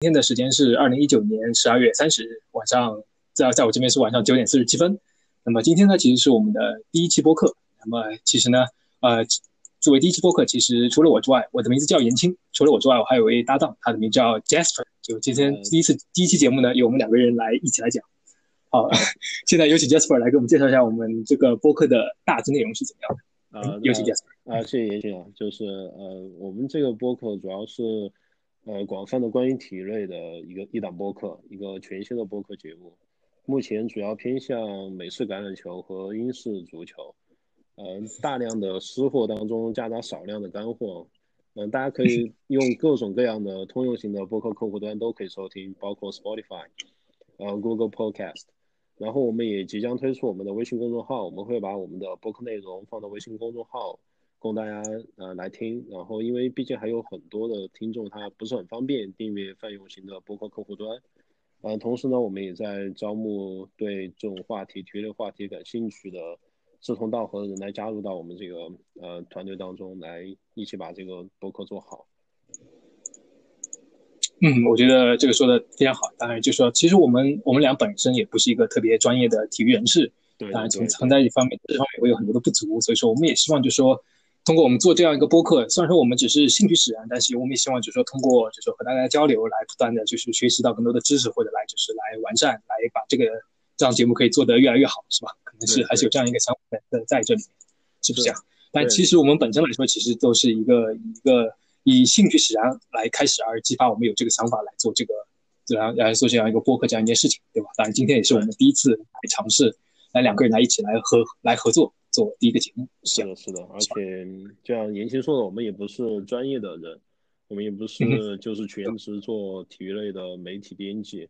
天的时间是二零一九年十二月三十日晚上，在在我这边是晚上九点四十七分。那么今天呢，其实是我们的第一期播客。那么其实呢，呃，作为第一期播客，其实除了我之外，我的名字叫严青。除了我之外，我还有位搭档，他的名叫 Jasper。就今天第一次第一期节目呢，由我们两个人来一起来讲。好，现在有请 Jasper 来给我们介绍一下我们这个播客的大致内容是怎么样的。啊，有请 Jasper。啊，谢谢严青啊，就是呃，我们这个播客主要是呃广泛的关于体育类的一个一档播客，一个全新的播客节目。目前主要偏向美式橄榄球和英式足球，呃，大量的私货当中夹杂少量的干货。嗯，大家可以 用各种各样的通用型的播客客户端都可以收听，包括 Spotify，呃，Google Podcast。然后我们也即将推出我们的微信公众号，我们会把我们的播客内容放到微信公众号，供大家呃来听。然后因为毕竟还有很多的听众他不是很方便订阅泛用型的播客客户端，呃，同时呢，我们也在招募对这种话题、体育类话题感兴趣的志同道合的人来加入到我们这个呃团队当中来，一起把这个播客做好。嗯，我觉得这个说的非常好。当然，就说其实我们我们俩本身也不是一个特别专业的体育人士，对，当然从存在一方面这方面会有很多的不足，所以说我们也希望就说通过我们做这样一个播客，虽然说我们只是兴趣使然，但是我们也希望就是说通过就是和大家交流来不断的就是学习到更多的知识，或者来就是来完善，来把这个这样节目可以做得越来越好，是吧？可能是还是有这样一个想法在在这里，是不是这样？但其实我们本身来说，其实都是一个一个。以兴趣使然来开始，而激发我们有这个想法来做这个，这样来做这样一个播客这样一件事情，对吧？当然，今天也是我们第一次来尝试，来两个人来一起来合来合作做第一个节目。是的，是的，而且就像言青说的，我们也不是专业的人，我们也不是 就是全职做体育类的媒体编辑，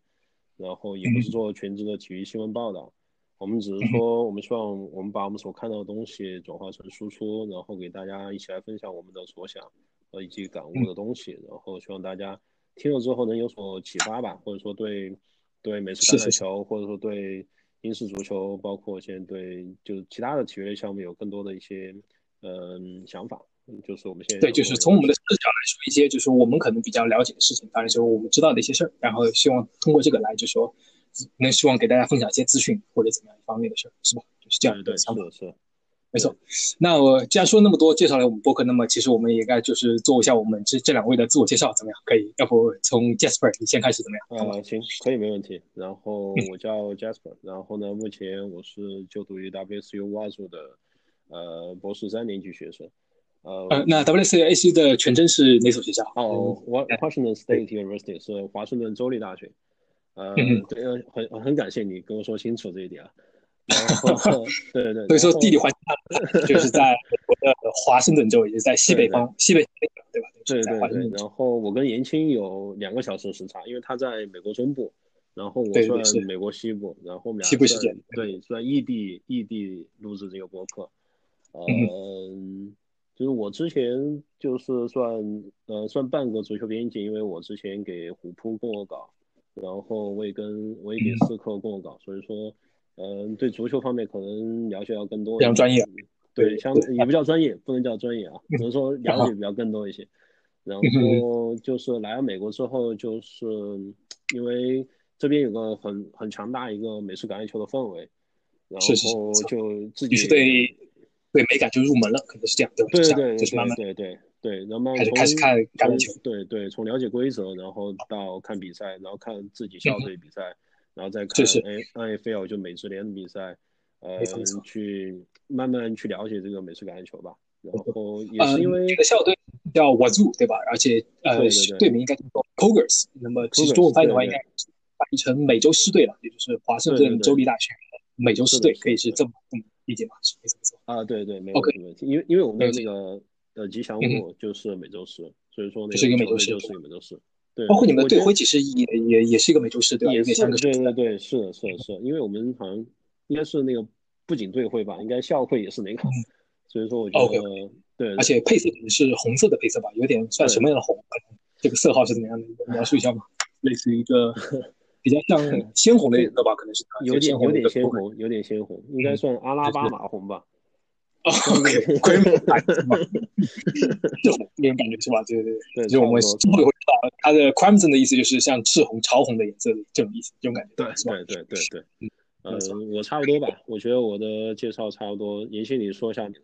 然后也不是做全职的体育新闻报道，我们只是说，我们希望我们把我们所看到的东西转化成输出，然后给大家一起来分享我们的所想。和以及感悟的东西，然后希望大家听了之后能有所启发吧，或者说对对美式橄榄球，或者说对英式足球，包括现在对就是其他的体育类项目有更多的一些嗯想法。就是我们现在对，就是从我们的视角来说一些，就是我们可能比较了解的事情，当然就是我们知道的一些事儿，然后希望通过这个来，就说能希望给大家分享一些资讯或者怎么样一方面的事儿，是吧？就是这样的想法是。没错，那我既然说那么多，介绍了我们播客，那么其实我们也该就是做一下我们这这两位的自我介绍，怎么样？可以，要不从 Jasper 你先开始，怎么样？啊，行，可以，没问题。然后我叫 Jasper，然后呢，目前我是就读于族的呃博士三年级学生。呃，那 WSU 的全称是哪所学校？哦，Washington State University 是华盛顿州立大学。呃，对，很很感谢你跟我说清楚这一点啊。然后，对对，所以说地理环境就是在我的华盛顿州，也是在西北方，西北对吧？对对对。然后我跟严青有两个小时时差，因为他在美国中部，然后我算美国西部，然后我们俩西部时间对算异地异地录制这个播客。嗯，就是我之前就是算呃算半个足球编辑，因为我之前给虎扑过稿，然后我也跟我也给思科过稿，所以说。嗯，对足球方面可能了解要更多，非常专业。对，相也不叫专业，不能叫专业啊，只能说 了解比较更多一些。然后就是来了美国之后，就是因为这边有个很很强大一个美式橄榄球的氛围，然后就自己是对对美感就入门了，可能是这样，对对对，就是慢慢对对对，然后开始看橄榄球，对对，从了解规则，然后到看比赛，然后看自己校队比赛。然后再看 A N F L 就美职联的比赛，呃，去慢慢去了解这个美式橄榄球吧。然后也是因为这个校队叫 Wazoo 对吧？而且呃，队名应该叫做 Cougars。那么其实中文翻译的话，应该翻译成美洲狮队了，也就是华盛顿州立大学美洲狮队，可以是这么这么理解吗？没错没错。啊，对对，没有问题。因为因为我们的那个呃吉祥物就是美洲狮，所以说那个美洲狮就是美洲狮。包括你们的队徽其实也也也是一个美洲狮，对吧？也是对对对，是的，是的，是，因为我们好像应该是那个不仅队徽吧，应该校徽也是那个，所以说我觉得对，而且配色是红色的配色吧，有点算什么样的红？这个色号是怎么样的？描述一下吗？类似于一个比较像 鲜红的颜色吧，可能是有点有点鲜红，有点鲜红，应该算阿拉巴马红吧。，OK，规模大是 吧？这种这种感觉是吧？对对对，就我们之后会知道，它的 crimson 的意思就是像赤红、潮红的颜色的这种意思，这种感觉，对，是吧？对对对对，嗯，呃，我差不多吧，我觉得我的介绍差不多，严青你说一下你的。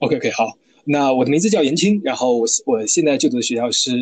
OK OK，好，那我的名字叫严青，然后我我现在就读的学校是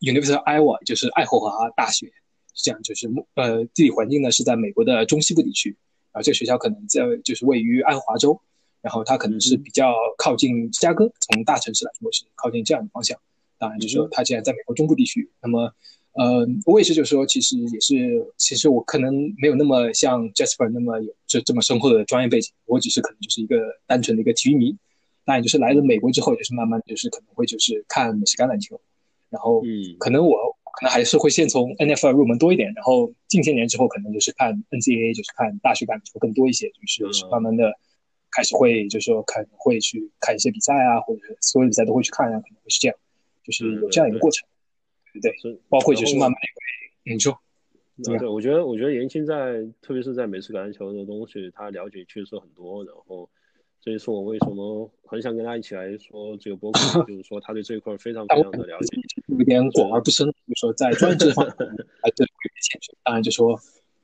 University of Iowa，就是爱荷华大学，是这样，就是呃地理环境呢是在美国的中西部地区。然后，这个学校可能在就是位于爱荷华州，然后它可能是比较靠近芝加哥，从大城市来说是靠近这样的方向。当然，就是说它既然在美国中部地区，那么，呃，我也是，就是说，其实也是，其实我可能没有那么像 Jasper 那么有这这么深厚的专业背景，我只是可能就是一个单纯的一个体育迷。当然，就是来了美国之后，就是慢慢就是可能会就是看美式橄榄球，然后，嗯，可能我。可能还是会先从 NFL 入门多一点，然后近些年之后，可能就是看 NCAA，就是看大学橄榄球更多一些，就是慢慢的开始会，就是说可能会去看一些比赛啊，或者所有比赛都会去看啊，可能会是这样，就是有这样一个过程，对不对？包括就是慢慢的会，你说，对，我觉得我觉得严青在，特别是在美式橄榄球的东西，他了解确实很多，然后。这也是我为什么很想跟他一起来说这个博客，就是说他对这一块非常非常的了解，有点广而不深。就说在专业知识方面 还对有欠缺。当然，就说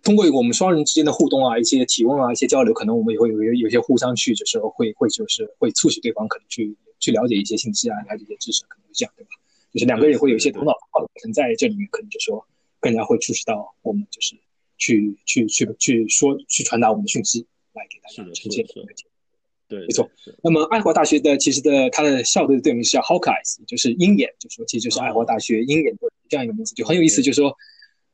通过我们双人之间的互动啊，一些提问啊，一些交流，可能我们也会有有有些互相去，就是会会就是会促使对方可能去去了解一些信息啊，了解一些知识，可能会这样，对吧？就是两个人也会有一些头脑化的过程在这里面，可能就说更加会促使到我们就是去去去去说去传达我们的讯息来给大家呈现。对，没错。那么爱华大学的其实的它的校队的队名是叫 Hawkeyes，就是鹰眼，就说其实就是爱华大学鹰眼队这样一个名字，就很有意思。就是说，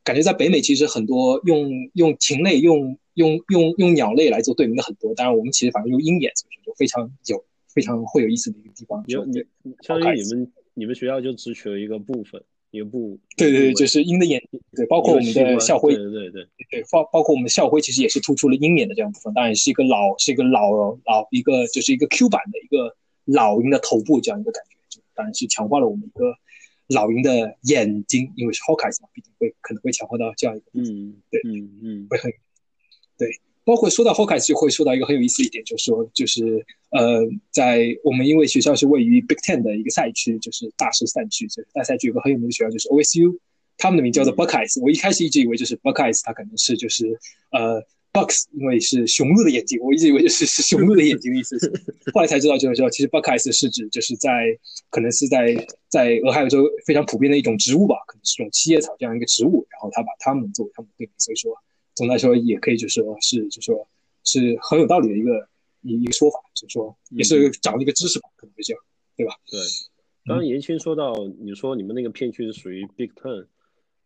感觉在北美其实很多用用禽类、用用用用鸟类来做队名的很多，当然我们其实反正用鹰眼，所以就非常有非常会有意思的一个地方。有你，相当于你们你们学校就只取了一个部分。也不对对对，就是鹰的眼睛，对，包括我们的校徽，对对对对，包包括我们校徽其实也是突出了鹰眼的这样部分，当然是一个老是一个老老一个就是一个 Q 版的一个老鹰的头部这样一个感觉，当然是强化了我们一个老鹰的眼睛，因为是 Hawkeyes 嘛，毕竟会可能会强化到这样一个，嗯，对，嗯嗯，会很对。包括说到 Hawkeyes 就会说到一个很有意思一点，就是说，就是呃，在我们因为学校是位于 Big Ten 的一个赛区，就是大师赛区，就是大赛区有个很有名的学校就是 OSU，他们的名叫做 Buckeyes。我一开始一直以为就是 Buckeyes，它可能是就是呃 Bucks，因为是雄鹿的眼睛，我一直以为就是是雄鹿的眼睛的意思。后来才知道就是说，其实 Buckeyes 是指就是在可能是在在俄亥俄州非常普遍的一种植物吧，可能是种七叶草这样一个植物，然后他把它们作为他们的对比，所以说。总的来说，也可以就说是，就说是很有道理的一个一一个说法，就是说也是长了一个知识吧，可能会这样，对吧？对。刚刚严青说到，你说你们那个片区是属于 Big Ten，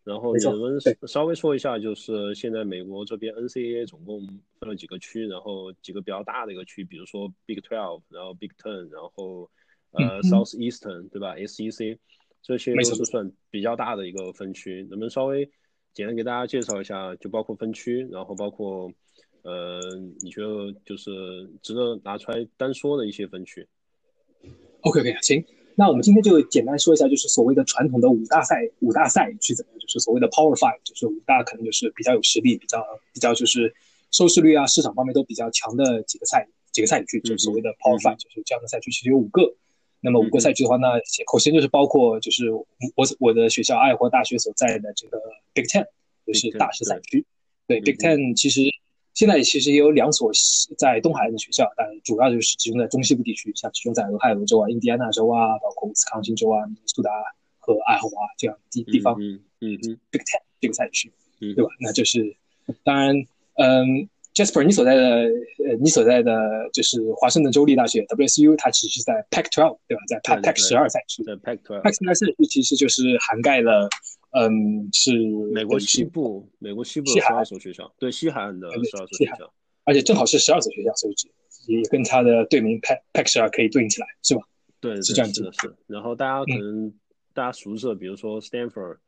然后你们稍微说一下，就是现在美国这边 NCAA 总共分了几个区，然后几个比较大的一个区，比如说 Big Twelve，然后 Big Ten，然后呃 Southeastern，对吧？SEC，这些都是算比较大的一个分区，能不能稍微？简单给大家介绍一下，就包括分区，然后包括，呃，你觉得就是值得拿出来单说的一些分区。OK，OK，行，那我们今天就简单说一下，就是所谓的传统的五大赛，五大赛区怎么样？就是所谓的 Power Five，就是五大可能就是比较有实力、比较比较就是收视率啊、市场方面都比较强的几个赛几个赛区，就是所谓的 Power Five，就是这样的赛区其实有五个。那么五个赛区的话，那首先就是包括就是我我的学校爱华大学所在的这个 Big Ten，就是大师赛区。对 Big Ten，其实现在其实也有两所在东海岸的学校，但主要就是集中在中西部地区，像集中在俄亥俄州啊、印第安纳州啊，包括斯康星州啊、明尼苏达和爱荷华这样地地方。嗯嗯嗯，Big Ten 这个赛区，对吧？那就是当然，嗯。Jasper，你所在的呃，你所在的就是华盛顿州立大学 WSU，它其实是在 Pac-12，对吧？在 Pac 十二赛区。在 Pac-12。Pac 十二赛区其实就是涵盖了，嗯，是美国西部，美国西部的十二所学校，对西海岸的十二所学校，而且正好是十二所学校，所以也跟它的队名 Pac Pac 十二可以对应起来，是吧？对，是这样子的。是。然后大家可能大家熟知的，比如说 Stanford。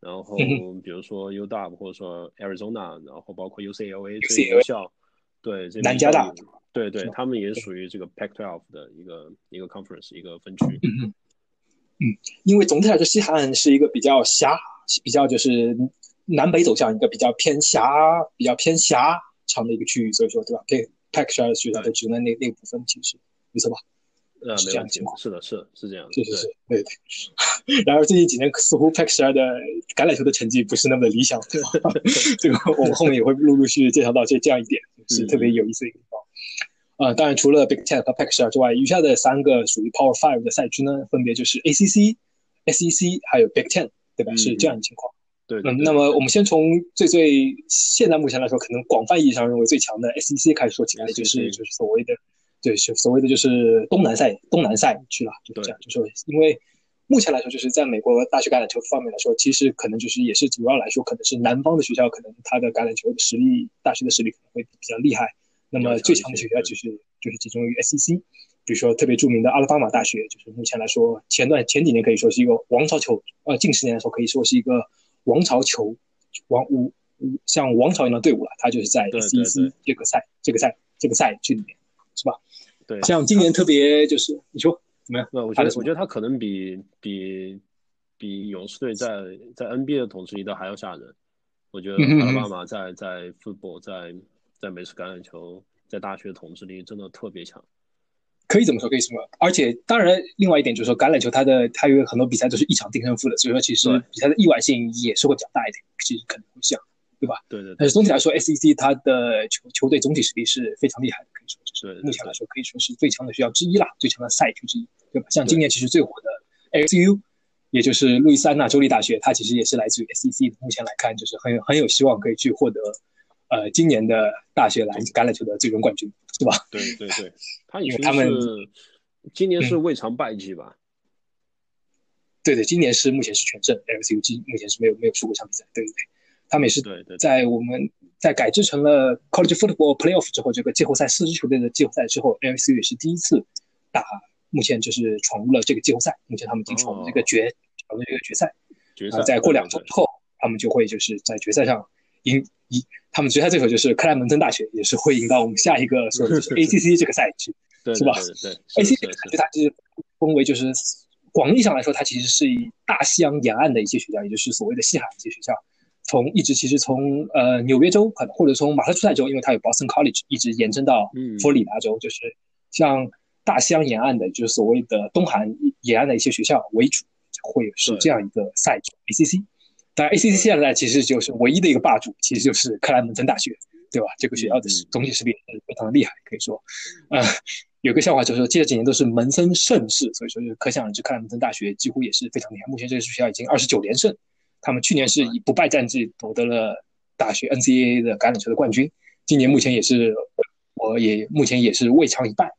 然后比如说 U W 或者说 Arizona，然后包括 U C L A 这些学校，对，南加大，对对，他们也属于这个 Pac-12 的一个一个 conference 一个分区。嗯嗯，因为总体来说，西海岸是一个比较狭，比较就是南北走向一个比较偏狭、比较偏狭长的一个区域，所以说对吧？对 Pac 十二的学校都集中在那那部分，其实没错吧？呃，是这样的情况是的，是是这样的，是是是，对对。然而最近几年似乎 Pac 十二的橄榄球的成绩不是那么的理想，对吧？这个我们后面也会陆陆续续介绍到这这样一点，是特别有意思的一个地方。呃，当然除了 Big Ten 和 Pac 十二之外，余下的三个属于 Power Five 的赛区呢，分别就是 ACC、SEC 还有 Big Ten，对吧？嗯是这样的情况。对，嗯，那么我们先从最最现在目前来说，可能广泛意义上认为最强的 SEC 开始说起来，就是就是所谓的，对，是所谓的就是东南赛东南赛区了，就是这样，就是因为目前来说，就是在美国大学橄榄球方面来说，其实可能就是也是主要来说，可能是南方的学校，可能它的橄榄球的实力，大学的实力可能会比较厉害。那么最强的学校就是就是集中于 SEC，比如说特别著名的阿拉巴马大学，就是目前来说前段前几年可以说是一个王朝球，呃，近十年来说可以说是一个王朝球王五五像王朝一样的队伍了，它就是在对对 SEC 这个赛这个赛这个赛区里面，是吧？对，像今年特别就是你说怎么样？那我觉得我觉得他可能比比比勇士队在在 NBA 的统治力都还要吓人。我觉得阿拉巴马在在 football 在在美式橄榄球在大学的统治力真的特别强。可以这么说，可以这么说。而且当然，另外一点就是说，橄榄球它的它有很多比赛都是一场定胜负的，所以说其实比赛的意外性也是会比较大一点，其实可能会像，对吧？对对对但是总体来说，SEC 它的球球队总体实力是非常厉害的，可以说就是目前来说可以说是最强的学校之一啦，最强的赛区之一，对吧？像今年其实最火的 LSU，也就是路易斯安那州立大学，它其实也是来自于 SEC 的。目前来看，就是很有很有希望可以去获得呃今年的大学篮橄榄球的最终冠军，是吧？对对对，他已经因为他们是今年是未尝败绩吧？对对，今年是目前是全胜，LSU 今目前是没有没有输过一场比赛，对对。对，他们也是在我们在改制成了 College Football Playoff 之后，这个季后赛四支球队的季后赛之后，LSU 也是第一次打，目前就是闯入了这个季后赛，目前他们已经闯入这个决闯入这个决赛，决赛啊，再过两周之后，他们就会就是在决赛上赢赢，他们决赛对手就是克莱蒙森大学，也是会赢到我们下一个说的就是 ACC 这个赛区。对是吧对对对 A 是 C 是是它其实分为就是广义上来说，它其实是以大西洋沿岸的一些学校，也就是所谓的西海岸一些学校，从一直其实从呃纽约州可能或者从马萨诸塞州，因为它有 Boston College，一直延伸到嗯佛罗里达州，就是像大西洋沿岸的，就是所谓的东海岸沿岸的一些学校为主，会是这样一个赛制 ACC。当然，ACC 现在其实就是唯一的一个霸主，其实就是克莱蒙森大学，对吧？这个学校的嗯总体实力是非常的厉害，可以说，呃，有个笑话就是说，这几年都是门森盛世，所以说就可想而知，克莱蒙森大学几乎也是非常厉害。目前这个学校已经二十九连胜，他们去年是以不败战绩夺得了大学 NCAA 的橄榄球的冠军，今年目前也是我也目前也是未尝一败，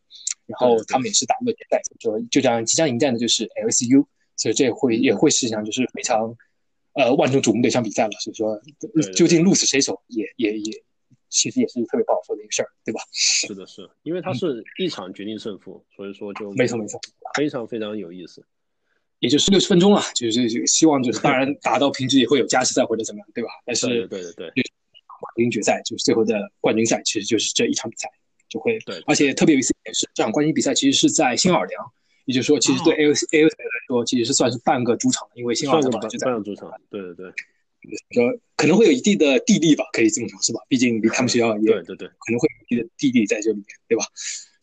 然后他们也是打入了决赛，所以说就这样即将迎战的就是 LSU，所以这会也会是一场就是非常呃万众瞩目的一场比赛了。所以说究竟鹿死谁手也也也其实也是特别不好说的一个事儿，对吧？是的是，因为它是一场决定胜负，所以说就没错没错，非常非常有意思。也就是六十分钟了，就是希望就是当然打到平局也会有加时赛或者怎么样，对吧？但是对对对对对冠军决赛就是最后的冠军赛，其实就是这一场比赛就会，对而且特别有意思一点是，这场冠军比赛其实是在新奥尔良，也就是说，其实对 A O C A O C 来说，其实是算是半个主场，因为新奥尔算个半良本来就在半个主场，对对对说可能会有一定的地利吧，可以这么说，是吧？毕竟离他们学校也对对对可能会有一定的地利在这里面，对吧？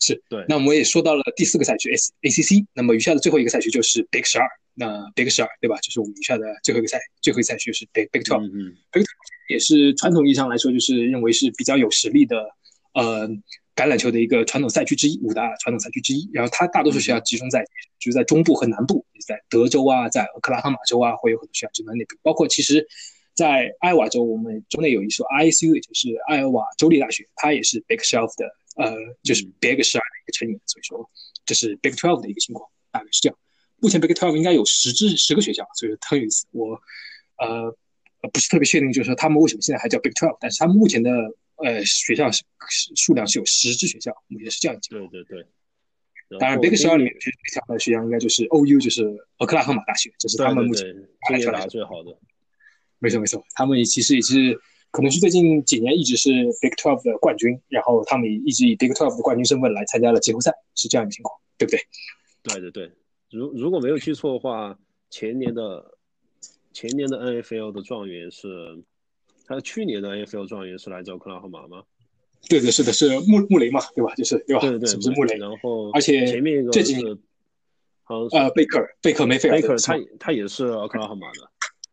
是。对那我们也说到了第四个赛区 S A C C，那么余下的最后一个赛区就是 Big 十二，那 Big 十二对吧？就是我们余下的最后一个赛最后一个赛区就是 Big Big Twelve，、嗯嗯也是传统意义上来说，就是认为是比较有实力的，呃，橄榄球的一个传统赛区之一，五大传统赛区之一。然后它大多数学校集中在就是在中部和南部，在德州啊，在俄克拉荷马州啊，会有很多学校集中在那边。包括其实，在艾瓦州，我们州内有一所 ISU，也就是艾尔瓦州立大学，它也是 Big Twelve 的，呃，就是嗯 Big 十二的一个成员。所以说，这是 Big Twelve 的一个情况，大概是这样。目前 Big Twelve 应该有十支十个学校，所以说特有意思。我呃呃不是特别确定，就是说他们为什么现在还叫 Big Twelve，但是他们目前的呃学校是是数量是有十支学校，目前是这样一个情况。对对对。当然，Big 十二里面最强的学校应该就是 OU，就是俄克拉荷马大学，这是他们目前对对，今年打最好的。没错没错，他们其实也是可能是最近几年一直是 Big Twelve 的冠军，然后他们也一直以 Big Twelve 的冠军身份来参加了季后赛，是这样一个情况，对不对？对对对，如如果没有记错的话，前年的前年的 NFL 的状元是，他去年的 NFL 状元是来自奥克拉荷马吗？对对是的，是穆穆雷嘛，对吧？就是对吧？对对，是不是穆雷？然后而且前面一个这几年好像呃，贝克尔，贝克梅菲尔克，他他也是奥克拉荷马的。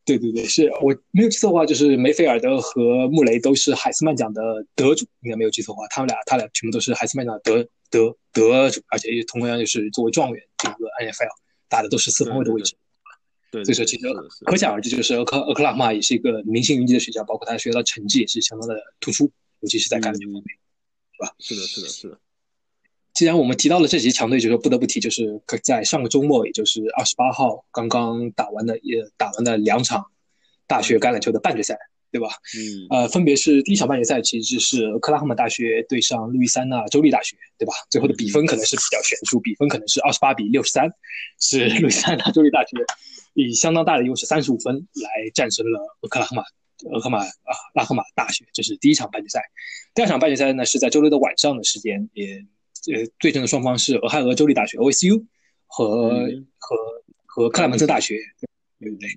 对对对，是我没有记错的话，就是梅菲尔德和穆雷都是海斯曼奖的得主，应该没有记错的话，他们俩他俩全部都是海斯曼奖的得得得主，而且也同样就是作为状元进入了 NFL，打的都是四分卫的位置。对，所以说其实可想而知，就是俄克俄克拉荷马也是一个明星云集的学校，包括他学校的成绩也是相当的突出，尤其是在橄榄球方面。是的，是的，是的。既然我们提到了这几支强队，就说不得不提，就是在上个周末，也就是二十八号刚刚打完的，也打完的两场大学橄榄球的半决赛，对吧？嗯，呃，分别是第一场半决赛，其实是俄克拉荷马大学对上路易斯安那州立大学，对吧？最后的比分可能是比较悬殊，比分可能是二十八比六十三，是路易斯安那州立大学以相当大的优势三十五分来战胜了俄克拉荷马俄克马啊拉赫马大学，这是第一场半决赛。第二场半决赛呢是在周六的晚上的时间，也呃对阵的双方是俄亥俄州立大学 OSU 和、嗯和和克莱门特大学，对不对？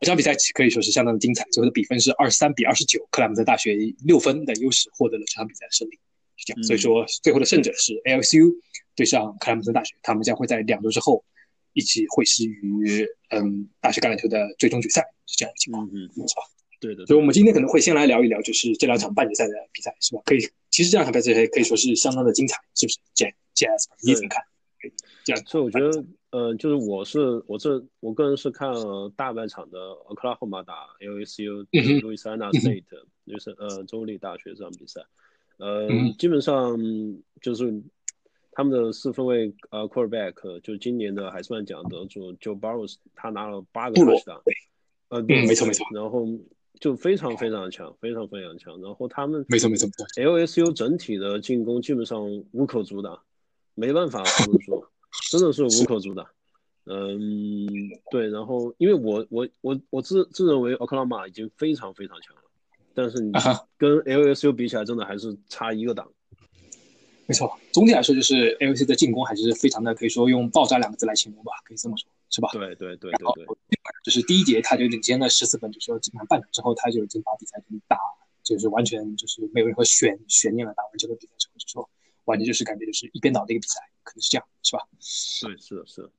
这场比赛可以说是相当的精彩，最后的比分是二十三比二十九，克莱姆森大学六分的优势获得了这场比赛的胜利。是这样，嗯所以说最后的胜者是 ALCU 对上克莱姆森大学，他们将会在两周之后一起会师于嗯大学橄榄球的最终决赛，是这样的情况，嗯嗯，是吧？对的。所以，我们今天可能会先来聊一聊，就是这两场半决赛的比赛，是吧？可以，其实这两场半决赛可以说是相当的精彩，是不是？J J S，你怎么看？所以我觉得，呃，就是我是我这我个人是看了大半场的俄克拉荷马打 LSU 嗯哼。路易斯安那 State，就是呃州立大学这场比赛，呃嗯，基本上就是他们的四分卫呃 quarterback 就今年的海斯曼奖得主 Joe Burrow，他拿了八个布罗。touchdown，呃，对嗯没错没错，然后就非常非常强，非常非常强，然后他们没错没错没错，LSU 整体的进攻基本上无可阻挡，没办法防住，真的是无可阻挡。嗯，对，然后因为我我我我自自认为奥克拉玛已经非常非常强了，但是你跟 LSU 比起来，真的还是差一个档。没错。总体来说，就是 L C 的进攻还是非常的，可以说用爆炸两个字来形容吧，可以这么说，是吧？对对对对对，就是第一节他就领先了十四分，就是说基本上半场之后他就已经把比赛给打，就是完全就是没有任何悬悬念了。打完这个比赛之后，就说完全就是感觉就是一边倒的一个比赛，可能是这样，是吧？对是的是的，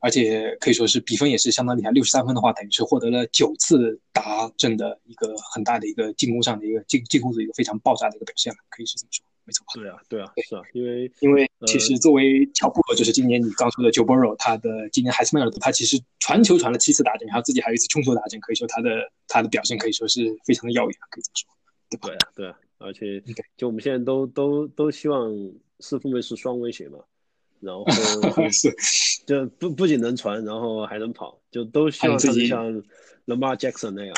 而且可以说是比分也是相当厉害，六十三分的话，等于是获得了九次达阵的一个很大的一个进攻上的一个进进攻的一个非常爆炸的一个表现了，可以是这么说，没错吧？对啊对啊是啊，因为因为其实作为乔布罗，就是今年你刚说的 Joe Burrow，他的今年海斯曼尔他其实传球传了七次达阵，然后自己还有一次冲球达阵，可以说他的他的表现可以说是非常的耀眼，可以这么说，对吧？对啊对啊，而且就我们现在都都都希望四分卫是双威胁嘛，然后 是，就不不仅能传，然后还能跑，就都希望自己像 Lamar Jackson 那样。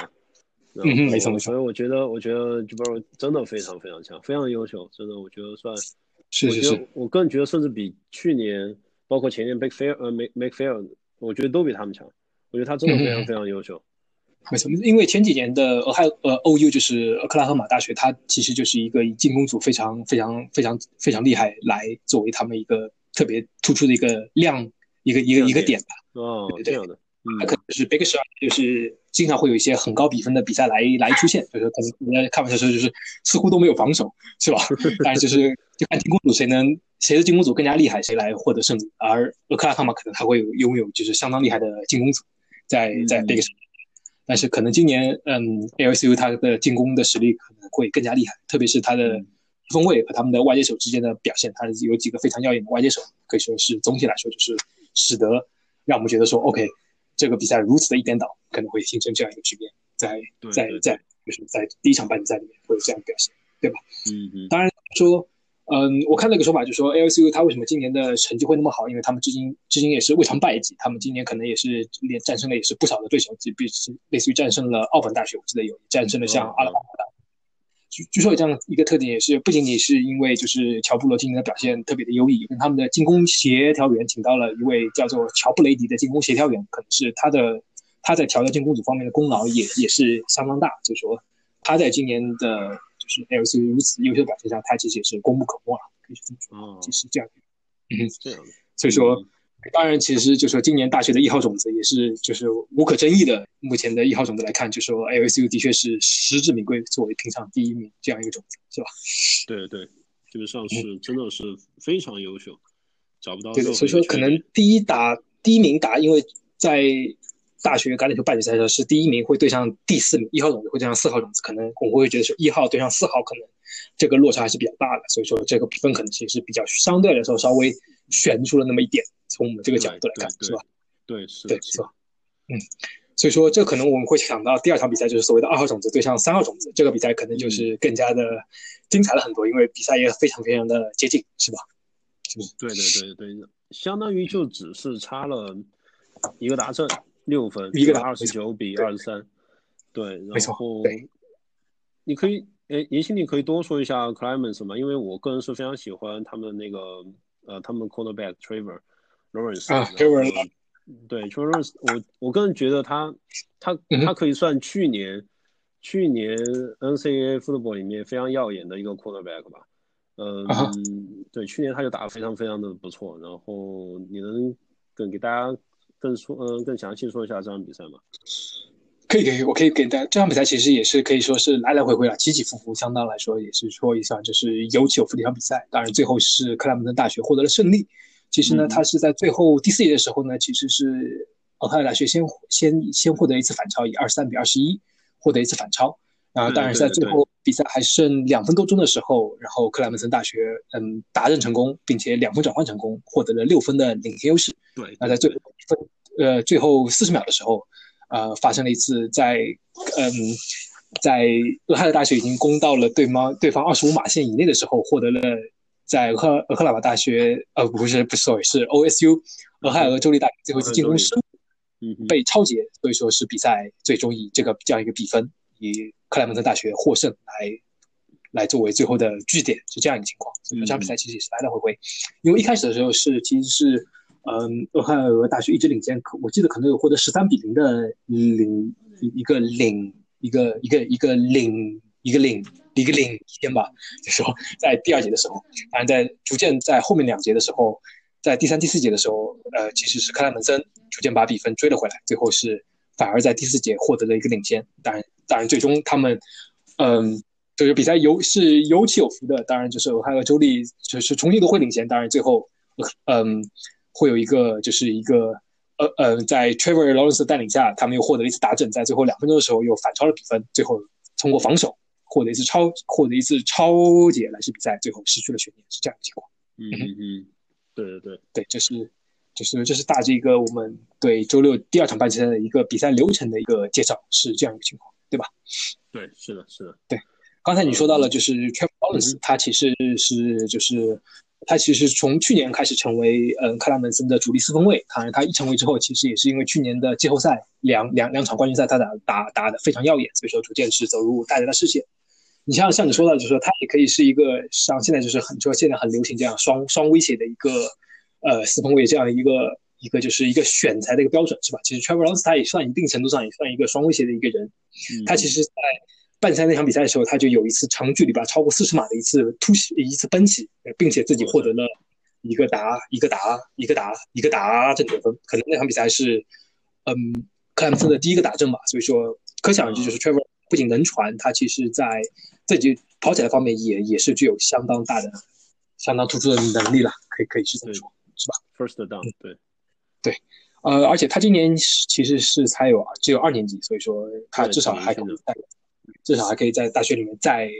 没错没错所以我觉得，我觉得 j a b r 真的非常非常强，非常优秀，真的，我觉得算，是是是我觉得，我个人觉得，甚至比去年，包括前年 Big Fair 呃 Make Make Fair，我觉得都比他们强。我觉得他真的非常嗯非常优秀。没错，因为前几年的俄亥呃 OU 就是俄克拉荷马大学，它其实就是一个以进攻组非常非常非常非常厉害来作为他们一个特别突出的一个亮一个一个一个点吧。哦对，对这样的，嗯它可能是 Big Show，就是经常会有一些很高比分的比赛来来出现，就是可能人家开玩笑说就是似乎都没有防守，是吧？但是就是就看进攻组谁能谁的进攻组更加厉害，谁来获得胜利。而俄克拉荷马可能他会有拥有就是相当厉害的进攻组在在嗯 Big Show，但是可能今年嗯 LSU 它的进攻的实力可能会更加厉害，特别是他的锋卫和他们的外接手之间的表现，他有几个非常耀眼的外接手，可以说是总体来说就是使得让我们觉得说，OK，这个比赛如此的一边倒，可能会形成这样一个局面，在在在就是在第一场半决赛里面会有这样的表现，对吧？嗯嗯当然说，嗯，我看那个说法就是说，LSU 他为什么今年的成绩会那么好？因为他们至今至今也是未尝败绩，他们今年可能也是连战胜了也是不少的对手，即比类似于战胜了奥本大学，我记得有战胜了像哦阿拉巴马大。据据说有这样一个特点，也是不仅仅是因为就是乔布罗今年的表现特别的优异，跟他们的进攻协调员请到了一位叫做乔布雷迪的进攻协调员，可能是他的他在调教进攻组方面的功劳也也是相当大，就是说他在今年的就是 LSU 如此优秀的表现下，他其实也是功不可没了，可以这么说，哦，就是这样。嗯，这样的，所以说嗯当然，其实就说今年大学的一号种子也是就是无可争议的。目前的一号种子来看，就说 LSU 的确是实至名归，作为平常第一名这样一个种子，是吧？对对，基本上是真的是非常优秀，找不到。对的，所以说可能第一打第一名打，因为在大学橄榄球半决赛的时候是第一名会对上第四名，一号种子会对上四号种子，可能我们会觉得说一号对上四号可能这个落差还是比较大的，所以说这个比分可能其实是比较相对来说稍微悬出了那么一点。从我们这个角度来看，是吧？对，是，对，是吧？嗯，所以说这可能我们会想到第二场比赛就是所谓的二号种子对上三号种子，这个比赛可能就是更加的精彩了很多，因为比赛也非常非常的接近，是吧？是不是？对对对对，相当于就只是差了一个达阵六分，一个二十九比二十三，对，没错。你可以，哎，严欣，你可以多说一下 Clemens 吗？因为我个人是非常喜欢他们那个，呃，他们 Quarterback Trevor。Lawrence 啊，Trevor，对，Trevor Lawrence，我我个人觉得他他他可以算去年去年 NCAA football 里面非常耀眼的一个 quarterback 吧。嗯，对，去年他就打得非常非常的不错。然后你能更给大家更说嗯更详细说一下这场比赛吗？可以可以，我可以给大家这场比赛其实也是可以说是来来回回啊，起起伏伏，相当来说也是说一下就是有起有伏的一场比赛。当然最后是克莱姆顿大学获得了胜利。其实呢，他是在最后第四节的时候呢，其实是俄亥俄大学先先先获得一次反超，以二十三比二十一获得一次反超。然后，当然在最后比赛还剩两分多钟的时候，然后克莱门森大学嗯达阵成功，并且两分转换成功，获得了六分的领先优势。对，那在最后分呃最后四十秒的时候，呃发生了一次在嗯在俄亥俄大学已经攻到了对方对方二十五码线以内的时候，获得了。在俄克俄克拉瓦大学，呃，不是不是，sorry，是 OSU，俄亥俄州立大学最后一次进攻失误，被超截，所以说是比赛最终以这个这样一个比分，以克莱蒙特大学获胜来来作为最后的据点，是这样一个情况。所以这场比赛其实也是来来回回，因为一开始的时候是其实是，嗯，俄亥俄大学一直领先，可我记得可能有获得十三比零的领一个领一个一个一个领。一个领一个领先吧，就说在第二节的时候，当然在逐渐在后面两节的时候，在第三、第四节的时候，呃，其实是克莱门森逐渐把比分追了回来，最后是反而在第四节获得了一个领先。当然，当然最终他们，嗯，就是比赛有是有起有伏的。当然，就是俄亥俄州立就是重新都会领先。当然，最后，嗯，会有一个就是一个呃呃，在 Trevor Lawrence 的带领下，他们又获得了一次打整，在最后两分钟的时候又反超了比分，最后通过防守。获得一次超，获得一次超解来是比赛，最后失去了悬念，是这样的情况。嗯嗯嗯，对对对对，这是，就是这是大致一个我们对周六第二场半决赛的一个比赛流程的一个介绍，是这样一个情况，对吧？对，是的，是的。对，刚才你说到了，就是 Trevor Lawrence，他其实是就是。他其实从去年开始成为嗯克拉门森的主力四分卫，当然他一成为之后，其实也是因为去年的季后赛两两两场冠军赛他打打打的非常耀眼，所以说逐渐是走入大家的视线。你像像你说到，就是说他也可以是一个像现在就是很说现在很流行这样双双威胁的一个呃四分卫这样一个一个就是一个选材的一个标准是吧？其实 Trevor Lawrence 他也算一定程度上也算一个双威胁的一个人，他其实在。半山那场比赛的时候，他就有一次长距离吧，超过四十码的一次突袭，一次奔袭，并且自己获得了一个达一个达一个达一个达阵得分。可能那场比赛是，嗯，克莱姆森的第一个打阵吧。所以说，可想而知，就是 Trevor 不仅能传，他其实在自己跑起来方面也也是具有相当大的、相当突出的能力了。可以可以是这么说，是吧？First down，对对，呃，而且他今年其实是才有只有二年级，所以说他至少还可以在。至少还可以在大学里面再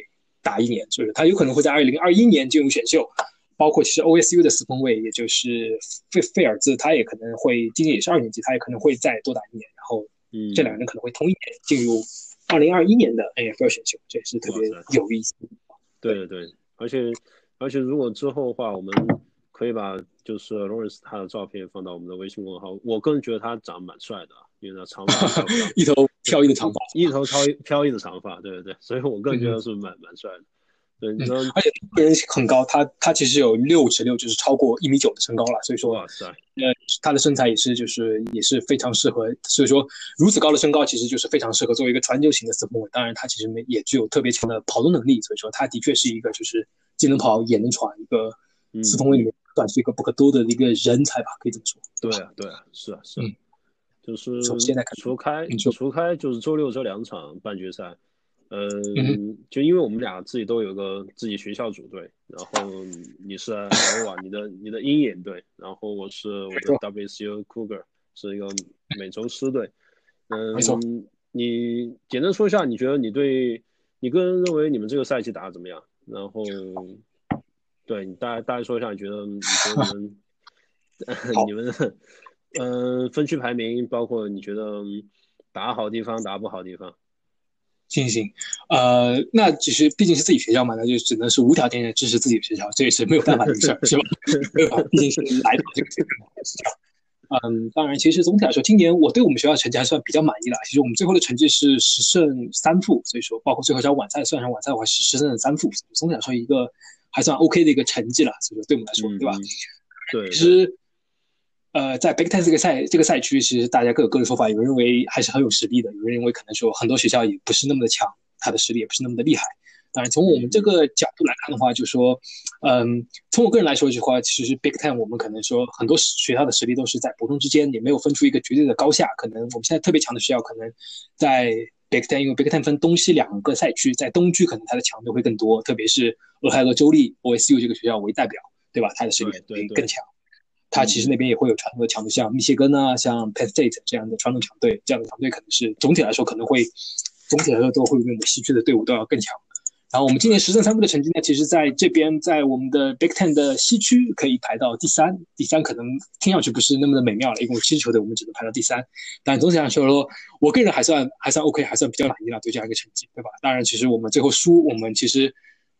打一年，就是他有可能会在二零二一年进入选秀，包括其实 OSU 的四分卫，也就是费费尔兹，他也可能会今年也是二年级，他也可能会再多打一年，然后这两个人可能会同一年进入二零二一年的 NFL 选秀，这也是特别有意思。对对对，而且而且如果之后的话，我们可以把就是 Lawrence 他的照片放到我们的微信公众号，我个人觉得他长得蛮帅的。因为他长发，一头飘逸的长发，一头飘飘逸的长发，对对对，所以我个人觉得是蛮蛮帅的。对，你说，而且个人很高，他他其实有六尺六，就是超过一米九的身高了。所以说，哇塞，呃，他的身材也是就是也是非常适合。所以说，如此高的身高，其实就是非常适合作为一个传球型的四分卫。当然，他其实没也具有特别强的跑动能力。所以说，他的确是一个就是既能跑也能传一个四分卫里面算是一个不可多得的一个人才吧，可以这么说。对啊，对啊，是啊，是啊，嗯。就是从现在看除开除开就是周六这两场半决赛，呃，嗯就因为我们俩自己都有个自己学校组队，然后你是 L 瓦，你的你的鹰眼队，然后我是我的 WCU Cougar 是一个美洲狮队，嗯你简单说一下，你觉得你对你个人认为你们这个赛季打的怎么样？然后，对你大概大概说一下，你觉得你觉得你们 你们呃分区排名，包括你觉得打好地方、打不好地方。行行，呃，那只是毕竟是自己学校嘛，那就只能是无条件的支持自己的学校，这也是没有办法的事儿，是吧？没有办法，毕竟是来到这个阶段是这样。嗯，当然，其实总体来说，今年我对我们学校成绩还算比较满意的。其实我们最后的成绩是十胜三负，所以说包括最后一场晚赛，算上晚赛的话是十胜三负，总体来说一个还算 OK 的一个成绩了。所以说对我们来说，嗯，对吧？嗯？对，其实，呃，在 Big Ten 这个赛这个赛区，其实大家各有各的说法。有人认为还是很有实力的，有人认为可能说很多学校也不是那么的强，他的实力也不是那么的厉害。当然，从我们这个角度来看的话，就说，嗯，从我个人来说的话，其实 Big Ten 我们可能说很多学校的实力都是在伯仲之间，也没有分出一个绝对的高下。可能我们现在特别强的学校，可能在 Big Ten，因为 Big Ten 分东西两个赛区，在东区可能它的强度会更多，特别是俄亥俄州立 OSU 这个学校为代表，对吧？它的实力会更强。它其实那边也会有传统的强度，像密歇根啊，像 Penn State 这样的传统强队，这样的强队可能是总体来说可能会，总体来说都会比我们西区的队伍都要更强。然后我们今年十胜三负的成绩呢，其实在这边在我们的 Big Ten 的西区可以排到第三，第三可能听上去不是那么的美妙了，一共七支球队我们只能排到第三，但总体来说，我个人还算还算 OK，还算比较满意了对这样一个成绩，对吧？当然，其实我们最后输，我们其实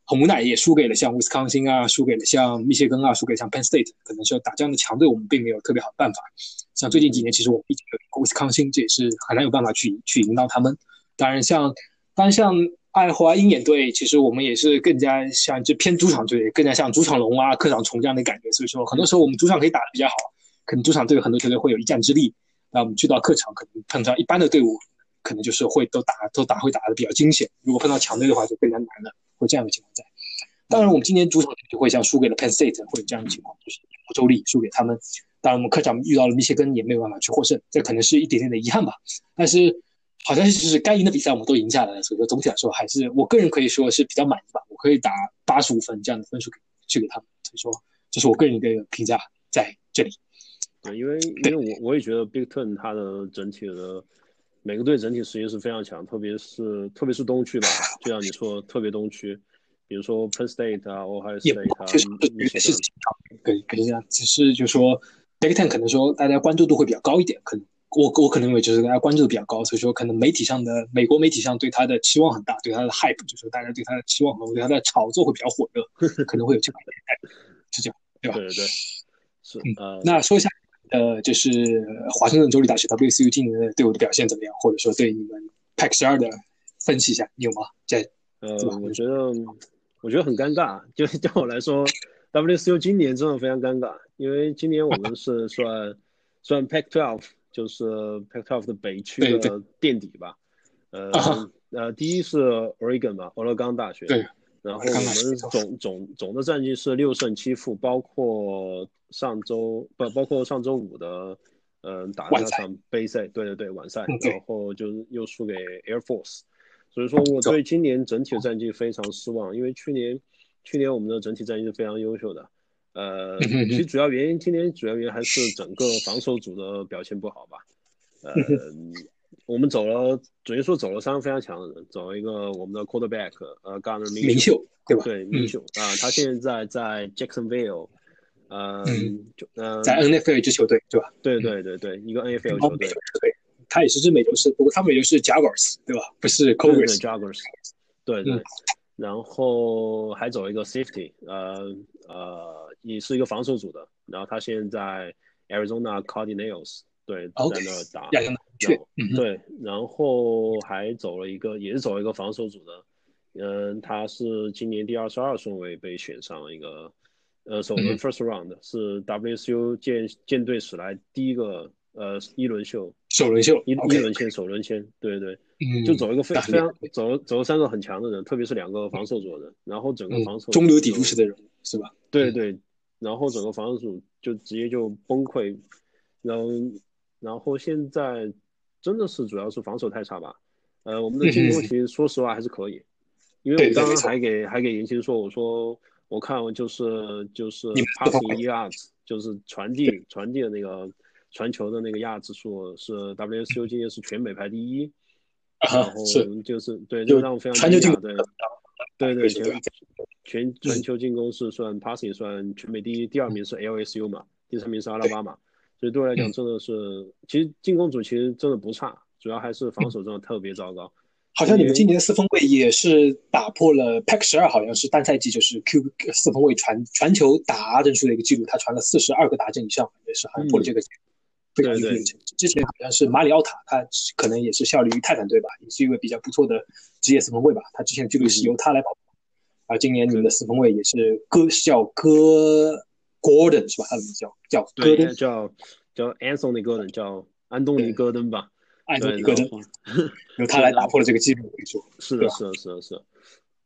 很无奈，也输给了像威斯康星啊，输给了像密歇根啊，输给了像 Penn State，可能说打这样的强队，我们并没有特别好的办法。像最近几年，其实我们毕竟有威斯康星，这也是很难有办法去去引导他们。当然像，当然像爱华鹰眼队，其实我们也是更加像就偏主场队，更加像主场龙啊、客场虫这样的感觉。所以说，很多时候我们主场可以打得比较好，可能主场队很多球队会有一战之力。那我们去到客场，可能碰到一般的队伍，可能就是会都打都打会打得比较惊险。如果碰到强队的话，就更加难了，会这样的情况在。当然，我们今年主场就会像输给了 Penn State，会有这样的情况，就是欧洲力输给他们。当然，我们客场遇到了密歇根，也没有办法去获胜，这可能是一点点的遗憾吧。但是，好像是就是该赢的比赛我们都赢下来了，所以说总体来说还是我个人可以说是比较满意吧。我可以打八十五分这样的分数给去给他们，所以说这是我个人一个评价在这里。啊，因为因为我我也觉得 Big Ten 它的整体的每个队整体实力是非常强，特别是特别是东区吧，就像你说特别东区，比如说 Penn State 啊，Ohio 也 State 啊，确实密歇是根，可以可以这样，只是就说 Big Ten 可能说大家关注度会比较高一点，可能我我可能认为就是大家关注的比较高，所以说可能媒体上的美国媒体上对他的期望很大，对他的 hype 就是大家对他的期望很高，对他的炒作会比较火热，可能会有这样的是这样，对吧？对对对，是嗯呃，那说一下，呃，就是华盛顿州立大学 WCU 今年的队伍的表现怎么样，或者说对你们 Pack 十二的分析一下，你有吗？在呃，我觉得我觉得很尴尬，就对我来说，WCU 今年真的非常尴尬，因为今年我们是算算 Pac-12，就是 Pac-12 的北区的垫底吧。呃啊呃，第一是 Oregon 吧，俄勒冈大学。对。然后我们总总总的战绩是六胜七负，包括上周不包括上周五的，嗯、打那场杯赛，对对对，晚赛，嗯然后就又输给 Air Force。所以说我对今年整体的战绩非常失望，因为去年去年我们的整体战绩是非常优秀的，呃，其实主要原因今年主要原因还是整个防守组的表现不好吧，呃，我们走了，准确说走了三个非常强的人，走了一个我们的 quarterback，呃，Garner 明秀，对吧？对，明秀啊，他现在在 Jacksonville，呃，就呃，在 NFL 一支球队，对吧？对对对对，一个 NFL 球队，对，他也是支美洲狮，不过他们也是 Jaguars，对吧？不是 Cougars。Jaguars，对对，然后还走一个 safety，呃呃，也是一个防守组的，然后他现在 Arizona Cardinals，对，在那打，对，然后还走了一个，也是走了一个防守组的，嗯，他是今年第二十二顺位被选上了一个，呃，首轮 first round 是 WSU 建舰队史来第一个呃一轮秀，首轮秀，一一轮签，首轮签，对对，就走一个非非常走走了三个很强的人，特别是两个防守组的人，然后整个防守中流砥柱式的人是吧？对对，然后整个防守组就直接就崩溃，然后然后现在真的是主要是防守太差吧？呃，我们的进攻其实说实话还是可以，因为我刚刚还给还给严青说，我说我看就是就是 passing yards，就是传递传递的那个传球的那个亚指数是 WSU 今年是全美排第一，然后就是对，就让我非常惊讶，对。对对，全全全球进攻是算 passing 算全美第一，第二名是 LSU 嘛，第三名是阿拉巴马，所以对我来讲真的是，其实进攻组其实真的不差，主要还是防守真的特别糟糕。好像你们今年的四分卫也是打破了 Pack 十二，好像是单赛季就是 Q 四分卫传传球打阵数的一个记录，他传了四十二个达阵以上，也是好像破了这个非常厉害的成绩。之前好像是马里奥塔，他可能也是效力于泰坦队吧，也是一个比较不错的。职业四分卫吧，他之前的记录是由他来保，而今年你们的四分卫也是戈叫哥 Gordon 是吧？他的名字叫叫戈登，叫叫 Anthony Gordon，叫安东尼戈登吧？安东尼戈登，由 他来打破了这个记录，可以说。是的，是的，是的，是。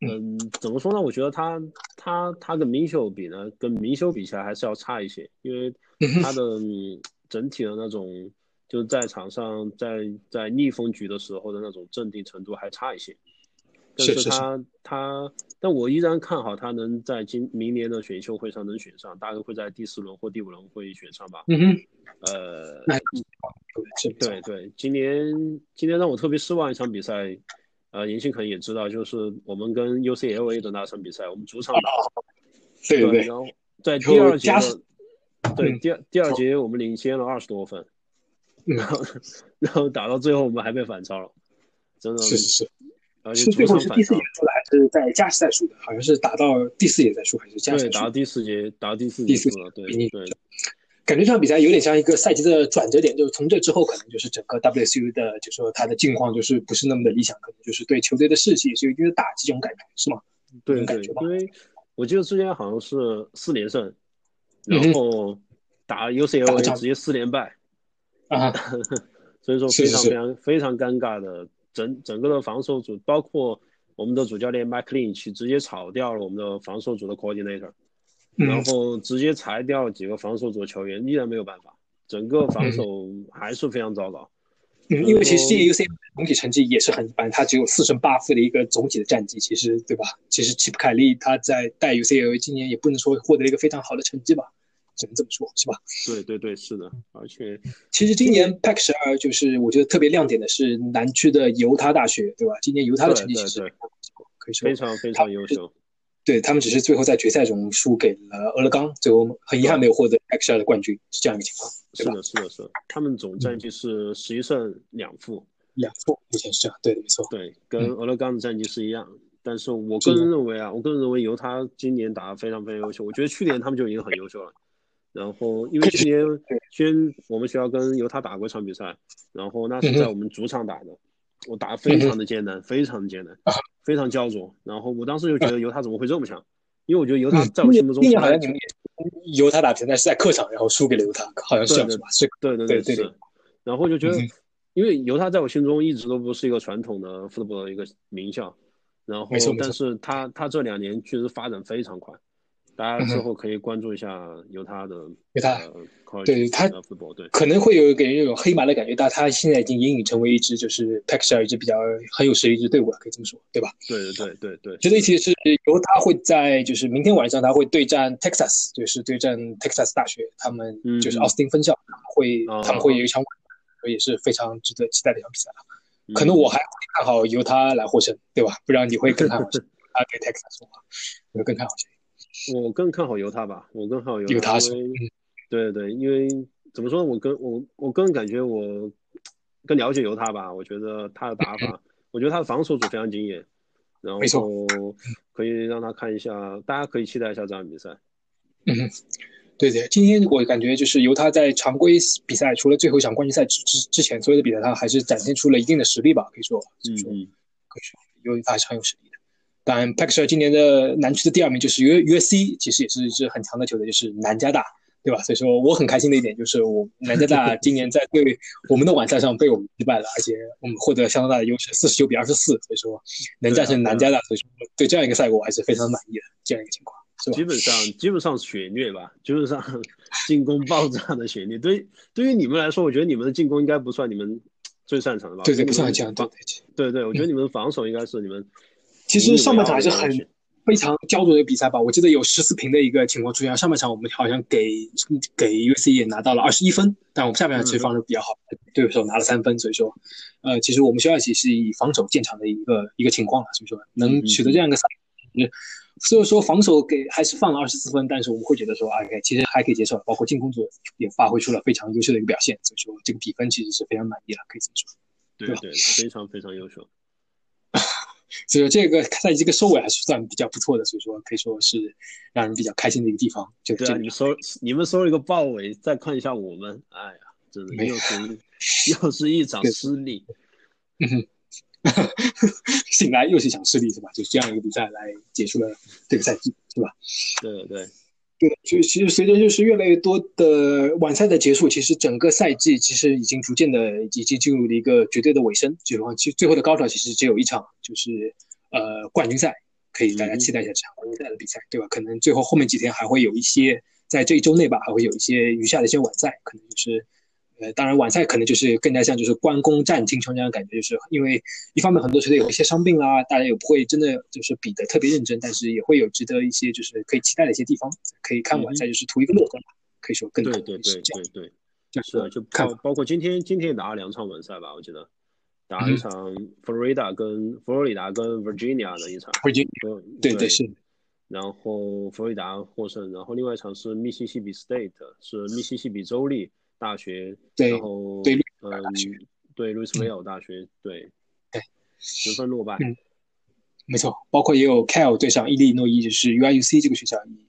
嗯，怎么说呢？我觉得他他他跟明修比呢，跟明修比起来还是要差一些，因为他的整体的那种。就是在场上，在在逆风局的时候的那种镇定程度还差一些，但是他他，但我依然看好他能在今明年的选秀会上能选上，大概会在第四轮或第五轮会选上吧。嗯哼，呃，对对，今年今年让我特别失望一场比赛，呃，银星可能也知道，就是我们跟 UCLA 的那场比赛，我们主场打，对对，然后在第二节，对第二第二节我们领先了二十多分。然后，然后打到最后，我们还被反超了，真的是是是，最后是第四节输的，还是在加时赛输的？好像是打到第四节再输，还是加时？对，打到第四节，打到第四节输了。对对，感觉这场比赛有点像一个赛季的转折点，就是从这之后，可能就是整个 WSU 的，就是说他的境况就是不是那么的理想，可能就是对球队的士气也是有一定的打击，这种感觉是吗？对对，因为我记得之前好像是四连胜，然后打 UCLA 直接四连败。啊，所以说非常非常非常尴尬的，整整个的防守组，包括我们的主教练 Mike Lynch 直接炒掉了我们的防守组的 coordinator，然后直接裁掉几个防守组球员，依然没有办法，整个防守还是非常糟糕。嗯，因为其实 UC 总体成绩也是很一般，他只有四胜八负的一个总体的战绩，其实对吧？其实齐普凯利他在带 UCL 今年也不能说获得了一个非常好的成绩吧。只能这么说，是吧？对对对，是的。而且，其实今年 Pac 十二就是我觉得特别亮点的是南区的犹他大学，对吧？今年犹他的成绩其实可以说非常非常优秀。对他们只是最后在决赛中输给了俄勒冈，最后很遗憾没有获得 Pac 十二的冠军，是这样一个情况。是的，是的，是的。他们总战绩是十一胜两负，两负目前是这样。对，没错。对，跟俄勒冈的战绩是一样。但是我个人认为啊，我个人认为犹他今年打得非常非常优秀。我觉得去年他们就已经很优秀了。然后，因为去年先我们学校跟犹他打过一场比赛，然后那是在我们主场打的，我打的非常的艰难，非常的艰难，非常焦灼。然后我当时就觉得犹他怎么会这么强？因为我觉得犹他在我心目中，好像你们犹他打比赛是在客场，然后输给了犹他，好像是这样吧？对对对对。然后就觉得，因为犹他在我心中一直都不是一个传统的 football 的一个名校，然后但是他他这两年确实发展非常快。大家之后可以关注一下犹他的，犹他，对他对，可能会有给人一种黑马的感觉，但他现在已经隐隐成为一支就是 p a c 尔一支比较很有实力一支队伍了，可以这么说，对吧？对对对对对。值得一提的是，犹他会在就是明天晚上他会对战 Texas，就是对战 Texas 大学，他们就是奥斯汀分校，会他们会有一场，也是非常值得期待的一场比赛了。可能我还会看好由他来获胜，对吧？不然你会更看好谁？他给 Texas 说话，你会更看好谁？我更看好犹他吧，我更看好犹他，因为对对，因为怎么说呢，我跟我我个人感觉我更了解犹他吧，我觉得他的打法，我觉得他的防守组非常惊艳，然后可以让他看一下，大家可以期待一下这场比赛。嗯，对对，今天我感觉就是犹他在常规比赛，除了最后一场冠军赛之之之前所有的比赛，他还是展现出了一定的实力吧，可以说，嗯嗯，可以说，因为他还是很有实力。当然 p a c 今年的南区的第二名就是 U U S C，其实也是一支很强的球队，就是南加大，对吧？所以说我很开心的一点就是，我南加大 今年在对我们的晚赛上被我们击败了，而且我们获得了相当大的优势，四十九比二十四，所以说能战胜南加大，所以说对这样一个赛果我还是非常满意的这样一个情况。基本上基本上血虐吧，基本上 进攻爆炸的血虐。对，对于你们来说，我觉得你们的进攻应该不算你们最擅长的吧？对对，不算很强，对对对，我觉得你们防守应该是你们。其实上半场还是很非常焦灼的比赛吧。我记得有十四平的一个情况出现，上半场我们好像给给 UC 也拿到了二十一分，但我们下半场其实防守比较好，对手拿了三分，所以说，呃，其实我们学校其实是以防守见长的一个一个情况了，所以说能取得这样一个赛。所以说防守给还是放了二十四分，但是我们会觉得说，OK，其实还可以接受。包括进攻组也发挥出了非常优秀的一个表现，所以说这个比分其实是非常满意了，可以这么说。对对，非常非常优秀。所以说这个赛季这个收尾还是算比较不错的，所以说可以说是让人比较开心的一个地方。就对啊，你收你们收了一个爆尾，再看一下我们，哎呀，真的又是 又是一场失利。嗯哼。醒来又是一场失利，是吧？就是这样一个比赛来结束了这个赛季，是吧？对对对，就其实随着就是越来越多的晚赛的结束，其实整个赛季其实已经逐渐的已经进入了一个绝对的尾声。就其实最后的高潮其实只有一场，就是呃冠军赛，可以大家期待一下这场冠军赛的比赛，对吧？可能最后后面几天还会有一些，在这一周内吧，还会有一些余下的一些晚赛，可能就是。呃，当然，晚赛可能就是更加像就是关公战秦琼这样的感觉，就是因为一方面很多球队有一些伤病啦，大家也不会真的就是比的特别认真，但是也会有值得一些就是可以期待的一些地方，可以看晚赛就是图一个乐呵嘛，可以说更对对对对对，就是就看包括今天今天也打了两场晚赛吧，我记得打了一场佛罗里达跟佛罗里达跟 Virginia 的一场对对是，然后佛罗里达获胜，然后另外一场是密西西比 State 是密西西比州立。大学，然后对，嗯，对，路易斯维尔大学，对，对，十分落败，嗯，没错，包括也有 Cal 对上伊利诺伊，就是 UIUC 这个学校以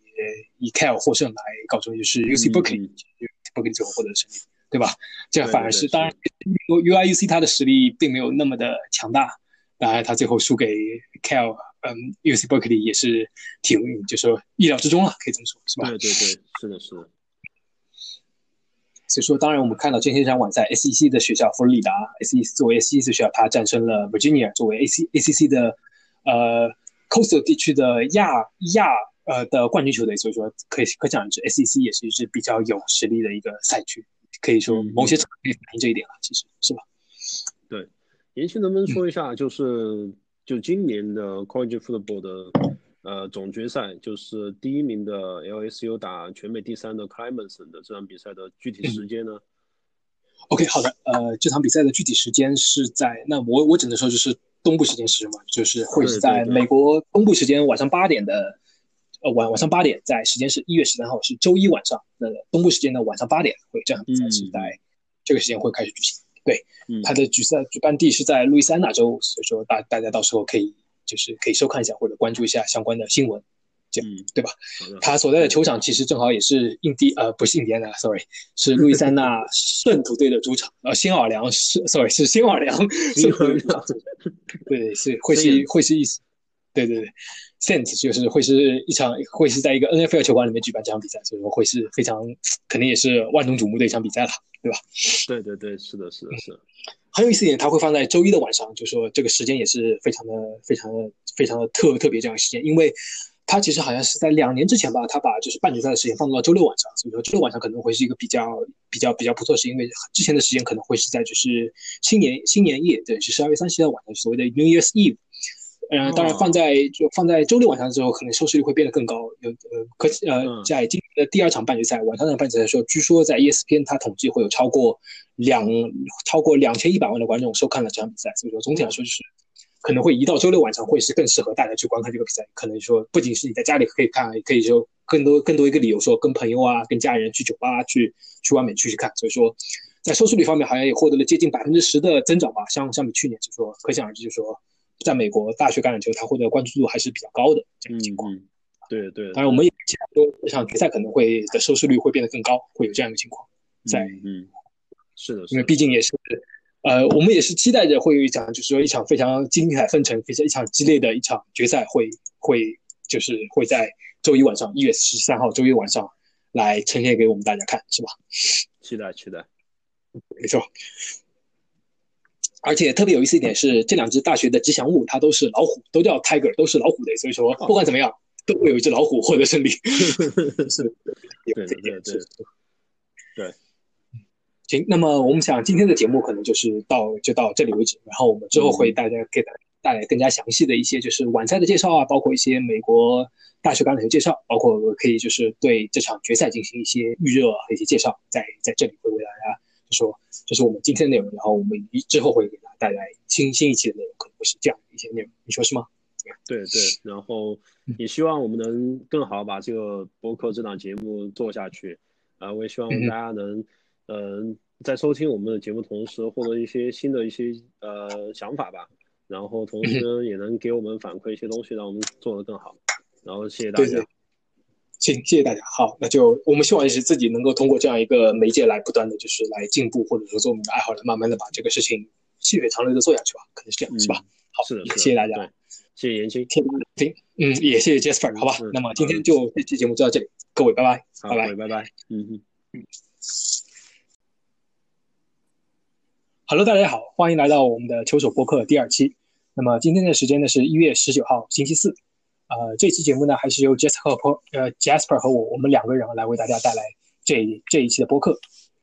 以 Cal 获胜来告终，就是 UC Berkeley，Berkeley 最后获得胜利，对吧？这反而是当然，UIUC 它的实力并没有那么的强大，当然他最后输给 Cal，嗯，UC Berkeley 也是挺就是说意料之中了，可以这么说，是吧？对对对，是的，是的。所以说，当然我们看到今天这场晚赛，SEC 的学校佛罗里达，SEC 作为 SEC 学校，它战胜了 Virginia，作为 AC ACC 的呃 Coastal 地区的亚亚呃的冠军球队。所以说，可以可想而知，SEC 也是一支比较有实力的一个赛区，可以说某些场可以反映这一点了，其实是吧？对，延续能不能说一下，就是就今年的 College Football 的。呃，总决赛就是第一名的 LSU 打全美第三的 Clemson 的这场比赛的具体时间呢？OK，好的，呃，这场比赛的具体时间是在那我我只能说就是东部时间是什么？就是会是在美国东部时间晚上八点的，呃晚晚上八点，在时间是一月十三号是周一晚上，那东部时间的晚上八点会这场比赛是在这个时间会开始举行。对，它的举赛举办地是在路易斯安那州，所以说大大家到时候可以。就是可以收看一下或者关注一下相关的新闻，这样对吧？他所在的球场其实正好也是印第呃不是印第安纳，sorry，是路易斯安那圣徒队的主场，呃新奥尔良是 sorry 是新奥尔良圣徒队主场，对是会是会是意思，对对对，Saint 就是会是一场会是在一个 NFL 球馆里面举办这场比赛，所以说会是非常肯定也是万众瞩目的一场比赛了，对吧？对对对，是的是的是。很有意思一点，它会放在周一的晚上，就说这个时间也是非常的、非常的、非常的特特别这样的时间，因为它其实好像是在两年之前吧，它把就是半决赛的时间放到了周六晚上，所以说周六晚上可能会是一个比较、比较、比较不错是，因为之前的时间可能会是在就是新年新年夜，对，是十二月三十号晚上，所谓的 New Year's Eve。嗯，当然放在就放在周六晚上之后，可能收视率会变得更高。有呃，可呃，在今年的第二场半决赛晚上的半决赛说，据说在 ESPN 它统计会有超过两超过两千一百万的观众收看了这场比赛。所以说总体来说就是可能会移到周六晚上会是更适合大家去观看这个比赛。可能说不仅是你在家里可以看，也可以说更多更多一个理由说跟朋友啊、跟家人去酒吧去去外面去去看。所以说在收视率方面好像也获得了接近百分之十的增长吧，相相比去年，就说可想而知，就说。在美国，大学橄榄球他获得关注度还是比较高的这个情况。对对，当然我们也期待说这场决赛可能会的收视率会变得更高，会有这样一个情况在。嗯，是的，因为毕竟也是，呃，我们也是期待着会有一场，就是说一场非常精彩纷呈、非常一场激烈的一场决赛，会会就是会在周一晚上，一月十三号周一晚上来呈现给我们大家看，是吧？期待期待，没错。而且特别有意思一点是，这两只大学的吉祥物它都是老虎，都叫 Tiger，都是老虎的。所以说，不管怎么样，都会有一只老虎获得胜利。是，对对对对，对。行，那么我们想今天的节目可能就是到就到这里为止，然后我们之后会大家给大家带来更加详细的一些就是晚赛的介绍啊，包括一些美国大学橄榄球介绍，包括可以就是对这场决赛进行一些预热和一些介绍，在在这里会为大家就说这是我们今天的内容，然后我们一之后会给大家带来新新一期的内容，可能会是这样的一些内容，你说是吗？对对，然后也希望我们能更好把这个播客这档节目做下去，啊，我也希望大家能。嗯，在收听我们的节目同时，获得一些新的一些呃想法吧，然后同时也能给我们反馈一些东西，让我们做得更好。然后谢谢大家。行，谢谢大家。好，那就我们希望也是自己能够通过这样一个媒介来不断的就是来进步，或者说做我们的爱好，来慢慢的把这个事情细水长流的做下去吧，可能是这样，是吧？好，是的，谢谢大家，谢谢严青，听，嗯，也谢谢 Jasper，好吧？那么今天就这期节目就到这里，各位拜拜，拜拜，拜拜，嗯嗯嗯。Hello，大家好，欢迎来到我们的球手播客第二期。那么今天的时间呢是一月十九号星期四。呃，这期节目呢还是由 Jasper 和呃 Jasper 和我我们两个人来为大家带来这这一期的播客。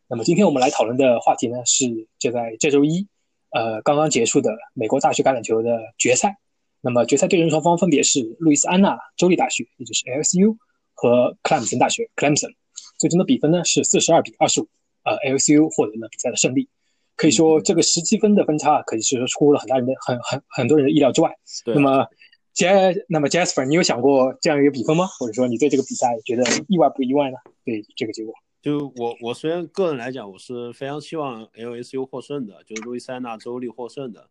那么今天我们来讨论的话题呢是就在这周一，呃刚刚结束的美国大学橄榄球的决赛。那么决赛对阵双方分别是路易斯安那州立大学，也就是 LSU 和克莱姆森大学 Clemson。最终的比分呢是四十二比二十五，呃 LSU 获得了比赛的胜利。可以说，这个十七分的分差可以是说出乎了很大人的很很很多人的意料之外。那么，Jas 那么 Jasper，你有想过这样一个比分吗？或者说你对这个比赛觉得意外不意外呢？对这个结果，就我我虽然个人来讲，我是非常希望 LSU 获胜的，就是路易斯安那州立获胜的。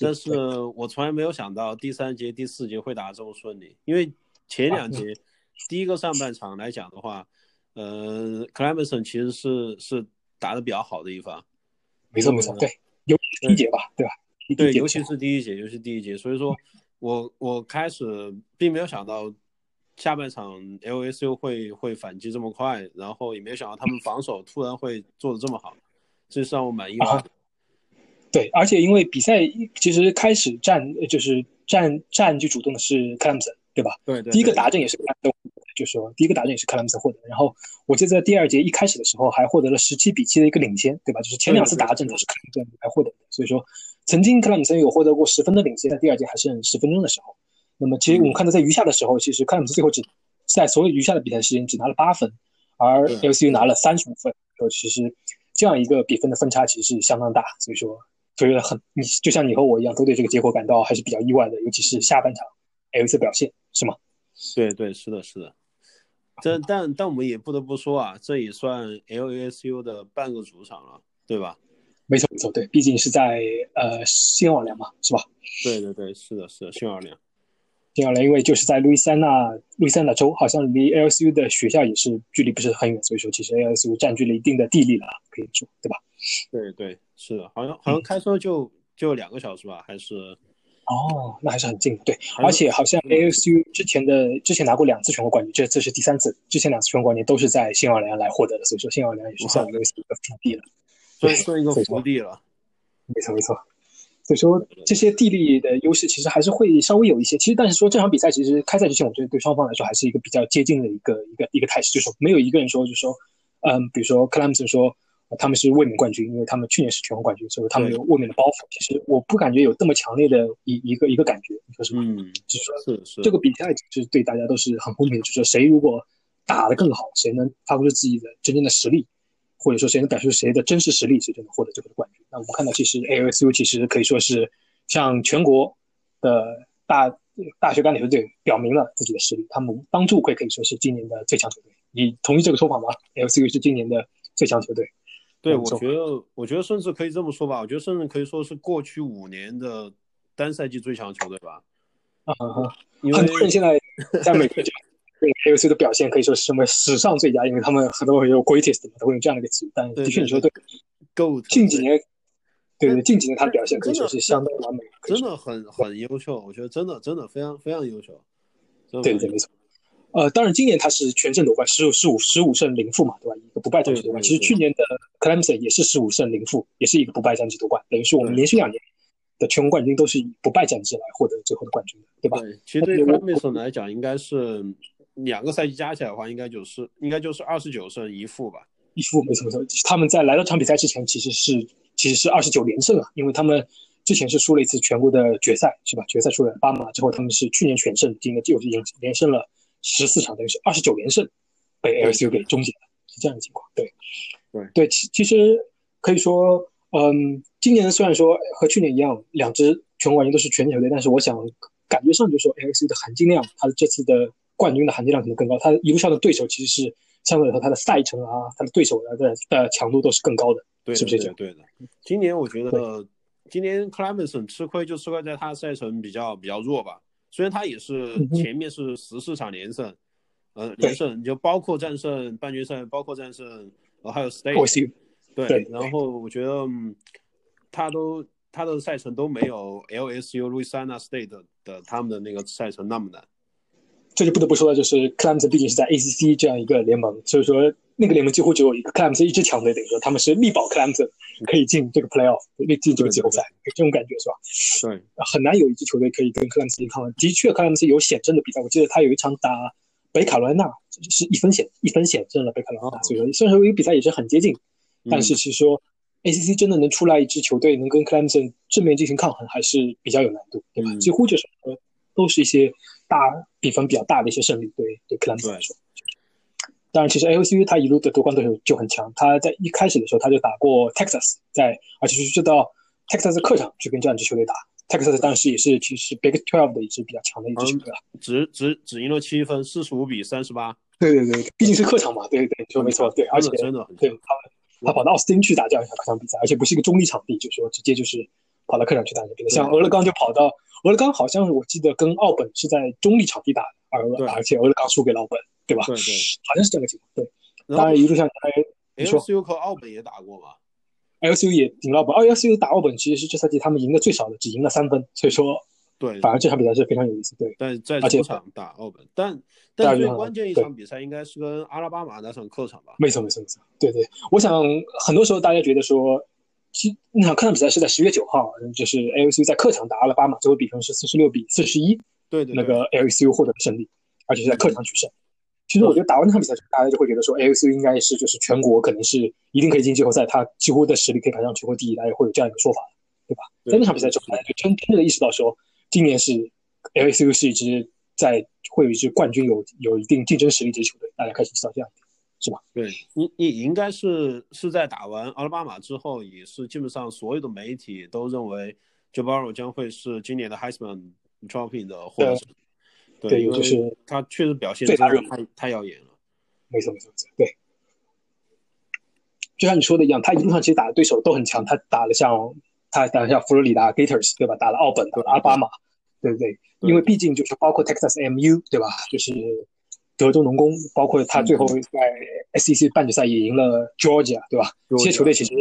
但是我从来没有想到第三节、第四节会打得这么顺利，因为前两节第一个上半场来讲的话，呃，Clemson 其实是是打的比较好的一方。没错没错，对，尤其第一节吧，对吧？对，尤其是第一节，尤其第一节，所以说，我我开始并没有想到下半场 LSU 会会反击这么快，然后也没有想到他们防守突然会做的这么好，这是让我满意的。对，而且因为比赛其实开始占就是占占据主动的是克莱姆森，对吧？对对。第一个达阵也是克莱姆森。就是说，第一个打阵也是克莱姆森获得，然后我记得在第二节一开始的时候还获得了十七比七的一个领先，对吧？就是前两次打阵都是克莱姆森来获得的，所以说曾经克莱姆森有获得过十分的领先，在第二节还剩十分钟的时候，那么其实我们看到在余下的时候，其实克莱姆森最后只在所有余下的比赛时间只拿了八分，而 LCU 拿了三十五分，说其实这样一个比分的分差其实是相当大，所以说所以很你就像你和我一样都对这个结果感到还是比较意外的，尤其是下半场 LCU 表现是吗？对对是的是的。这但但我们也不得不说啊，这也算 LASU 的半个主场了，对吧？没错没错，对，毕竟是在呃新奥尔良嘛，是吧？对对对，是的，是的，新奥尔良。新奥尔良因为就是在路易斯安那路易斯安那州，好像离 LSU 的学校也是距离不是很远，所以说其实 LSU 占据了一定的地利了，可以说，对吧？对对，是的，好像好像开车就就两个小时吧，还是？哦，那还是很近的，对，而且好像 ASU 之前的之前拿过两次全国冠军，这次是第三次，之前两次全国冠军都是在新奥尔良来获得的，所以说新奥尔良也是算一个一个福地了，对，算一个福地了，没错没错，所以说这些地利的优势其实还是会稍微有一些，其实但是说这场比赛其实开赛之前，我觉得对双方来说还是一个比较接近的一个一个一个态势，就是说没有一个人说就是说，嗯，比如说克莱姆森说。他们是卫冕冠军，因为他们去年是全国冠军，所以他们有卫冕的包袱。其实我不感觉有这么强烈的一一个一个感觉，你说是吗？嗯，就是说是是这个比赛就是对大家都是很公平的，就是说谁如果打得更好，谁能发挥出自己的真正的实力，或者说谁能表现出谁的真实实力，谁就能获得这个冠军。那我们看到，其实 ASU 其实可以说是向全国的大大学橄榄球队表明了自己的实力，他们帮助会可以说是今年的最强球队。你同意这个说法吗？ASU 是今年的最强球队。对，我觉得，我觉得甚至可以这么说吧，我觉得甚至可以说是过去五年的单赛季最强球队吧。啊，很多人现在在美国讲，对 A O C 的表现可以说是什么史上最佳，因为他们很多有 greatest 嘛，都会用这样的一个词。但的确你说对，够近几年，对对，近几年他的表现可以说是相当完美，真的很很优秀，我觉得真的真的非常非常优秀。对对，没错。呃，当然，今年他是全胜夺冠，十五十五十五胜零负嘛，对吧？一个不败战绩夺冠。其实去年的 Clemson 也是十五胜零负，也是一个不败战绩夺冠，等于是我们连续两年的全国冠军都是以不败战绩来获得最后的冠军的，对吧？对，其实对 Clemson 来讲，应该是两个赛季加起来的话，应该就是应该就是二十九胜一负吧。一负没错没错，他们在来到这场比赛之前其实是其实是二十九连胜啊，因为他们之前是输了一次全国的决赛，是吧？决赛输了巴马之后，他们是去年全胜，今年又是连连胜了十四场，等于是二十九连胜，被 LSU 给终结了，是这样的情况。对，对对，其其实可以说，嗯，今年虽然说和去年一样，两支全国冠军都是全球队，但是我想感觉上就是说 LSU 的含金量，它的这次的冠军的含金量可能更高，它一路上的对手其实是。相对来说，他的赛程啊，他的对手的呃强度都是更高的，对，是不是这样？对的。今年我觉得，今年 Clemson 吃亏就吃亏在他的赛程比较比较弱吧。虽然他也是前面是十四场连胜，呃，连胜就包括战胜半决赛，包括战胜呃还有 State，对。然后我觉得他都他的赛程都没有 LSU Louisiana State 的他们的那个赛程那么难。这就不得不说了，就是 Clemson 毕竟是在 ACC 这样一个联盟，所以说那个联盟几乎只有一个 Clemson 一支强队，等于说他们是力保 Clemson 可以进这个 Playoff，进这个季后赛，这种感觉是吧？对，很难有一支球队可以跟 Clemson 对抗。的确，Clemson 有险胜的比赛，我记得他有一场打北卡罗来纳，是一分险一分险胜了北卡罗来纳，所以说虽然说一个比赛也是很接近，但是其实说 ACC 真的能出来一支球队能跟 Clemson 正面进行抗衡，还是比较有难度，对吧？几乎就是都是一些。大比分比较大的一些胜利，对对克兰顿来说。当然，其实 LSU 他一路的夺冠对手就很强。他在一开始的时候他就打过 Texas，在而且是到 Texas 客场去跟这样一支球队打。Texas 当时也是其实 Big Twelve 的一支比较强的一支球队了，只只只赢了七分，四十五比三十八。对对对，毕竟是客场嘛，对对，说没错，对，而且真的对他他跑到奥斯汀去打这样一场客场比赛，而且不是一个中立场地，就是说直接就是跑到客场去打比赛。像俄勒冈就跑到。俄勒冈好像是我记得跟奥本是在中立场地打的，而而且俄勒冈输给了奥本，对吧？对对，好像是这个情况。对，当然一路上，L C U 和奥本也打过吧？L C U 也赢了奥本，L C U 打奥本其实是这赛季他们赢的最少的，只赢了三分，所以说对，反而这场比赛是非常有意思。对，但在主场打奥本，但但最关键一场比赛应该是跟阿拉巴马那场客场吧？没错没错没错，对对，我想很多时候大家觉得说。其那场客场比赛是在十月九号，就是 LSU 在客场打阿拉巴马，最后比分是四十六比四十一，对对，那个 LSU 获得了胜利，而且是在客场取胜。其实我觉得打完那场比赛，大家就会觉得说，LSU 应该是就是全国可能是一定可以进季后赛，他几乎的实力可以排上全国第一，大家会有这样一个说法，对吧？在那场比赛之后，大家就真真正的意识到说，今年是 LSU 是一支在会有一支冠军有有一定竞争实力的球队，大家开始知道这样。是吧？对你，你应该是是在打完奥拉巴马之后，也是基本上所有的媒体都认为 Joe Burrow 将会是今年的 Heisman Trophy 的获得者。对，就是他确实表现太太耀眼了。没错，没错，没错。对，就像你说的一样，他一路上其实打的对手都很强。他打了像他打了像佛罗里达 Gators 对吧？打了奥本，打了阿巴马，对不对？因为毕竟就是包括 Texas MU 对吧？就是。德州农工，包括他最后在 SEC 半决赛也赢了 Georgia，对吧？这些球队其实，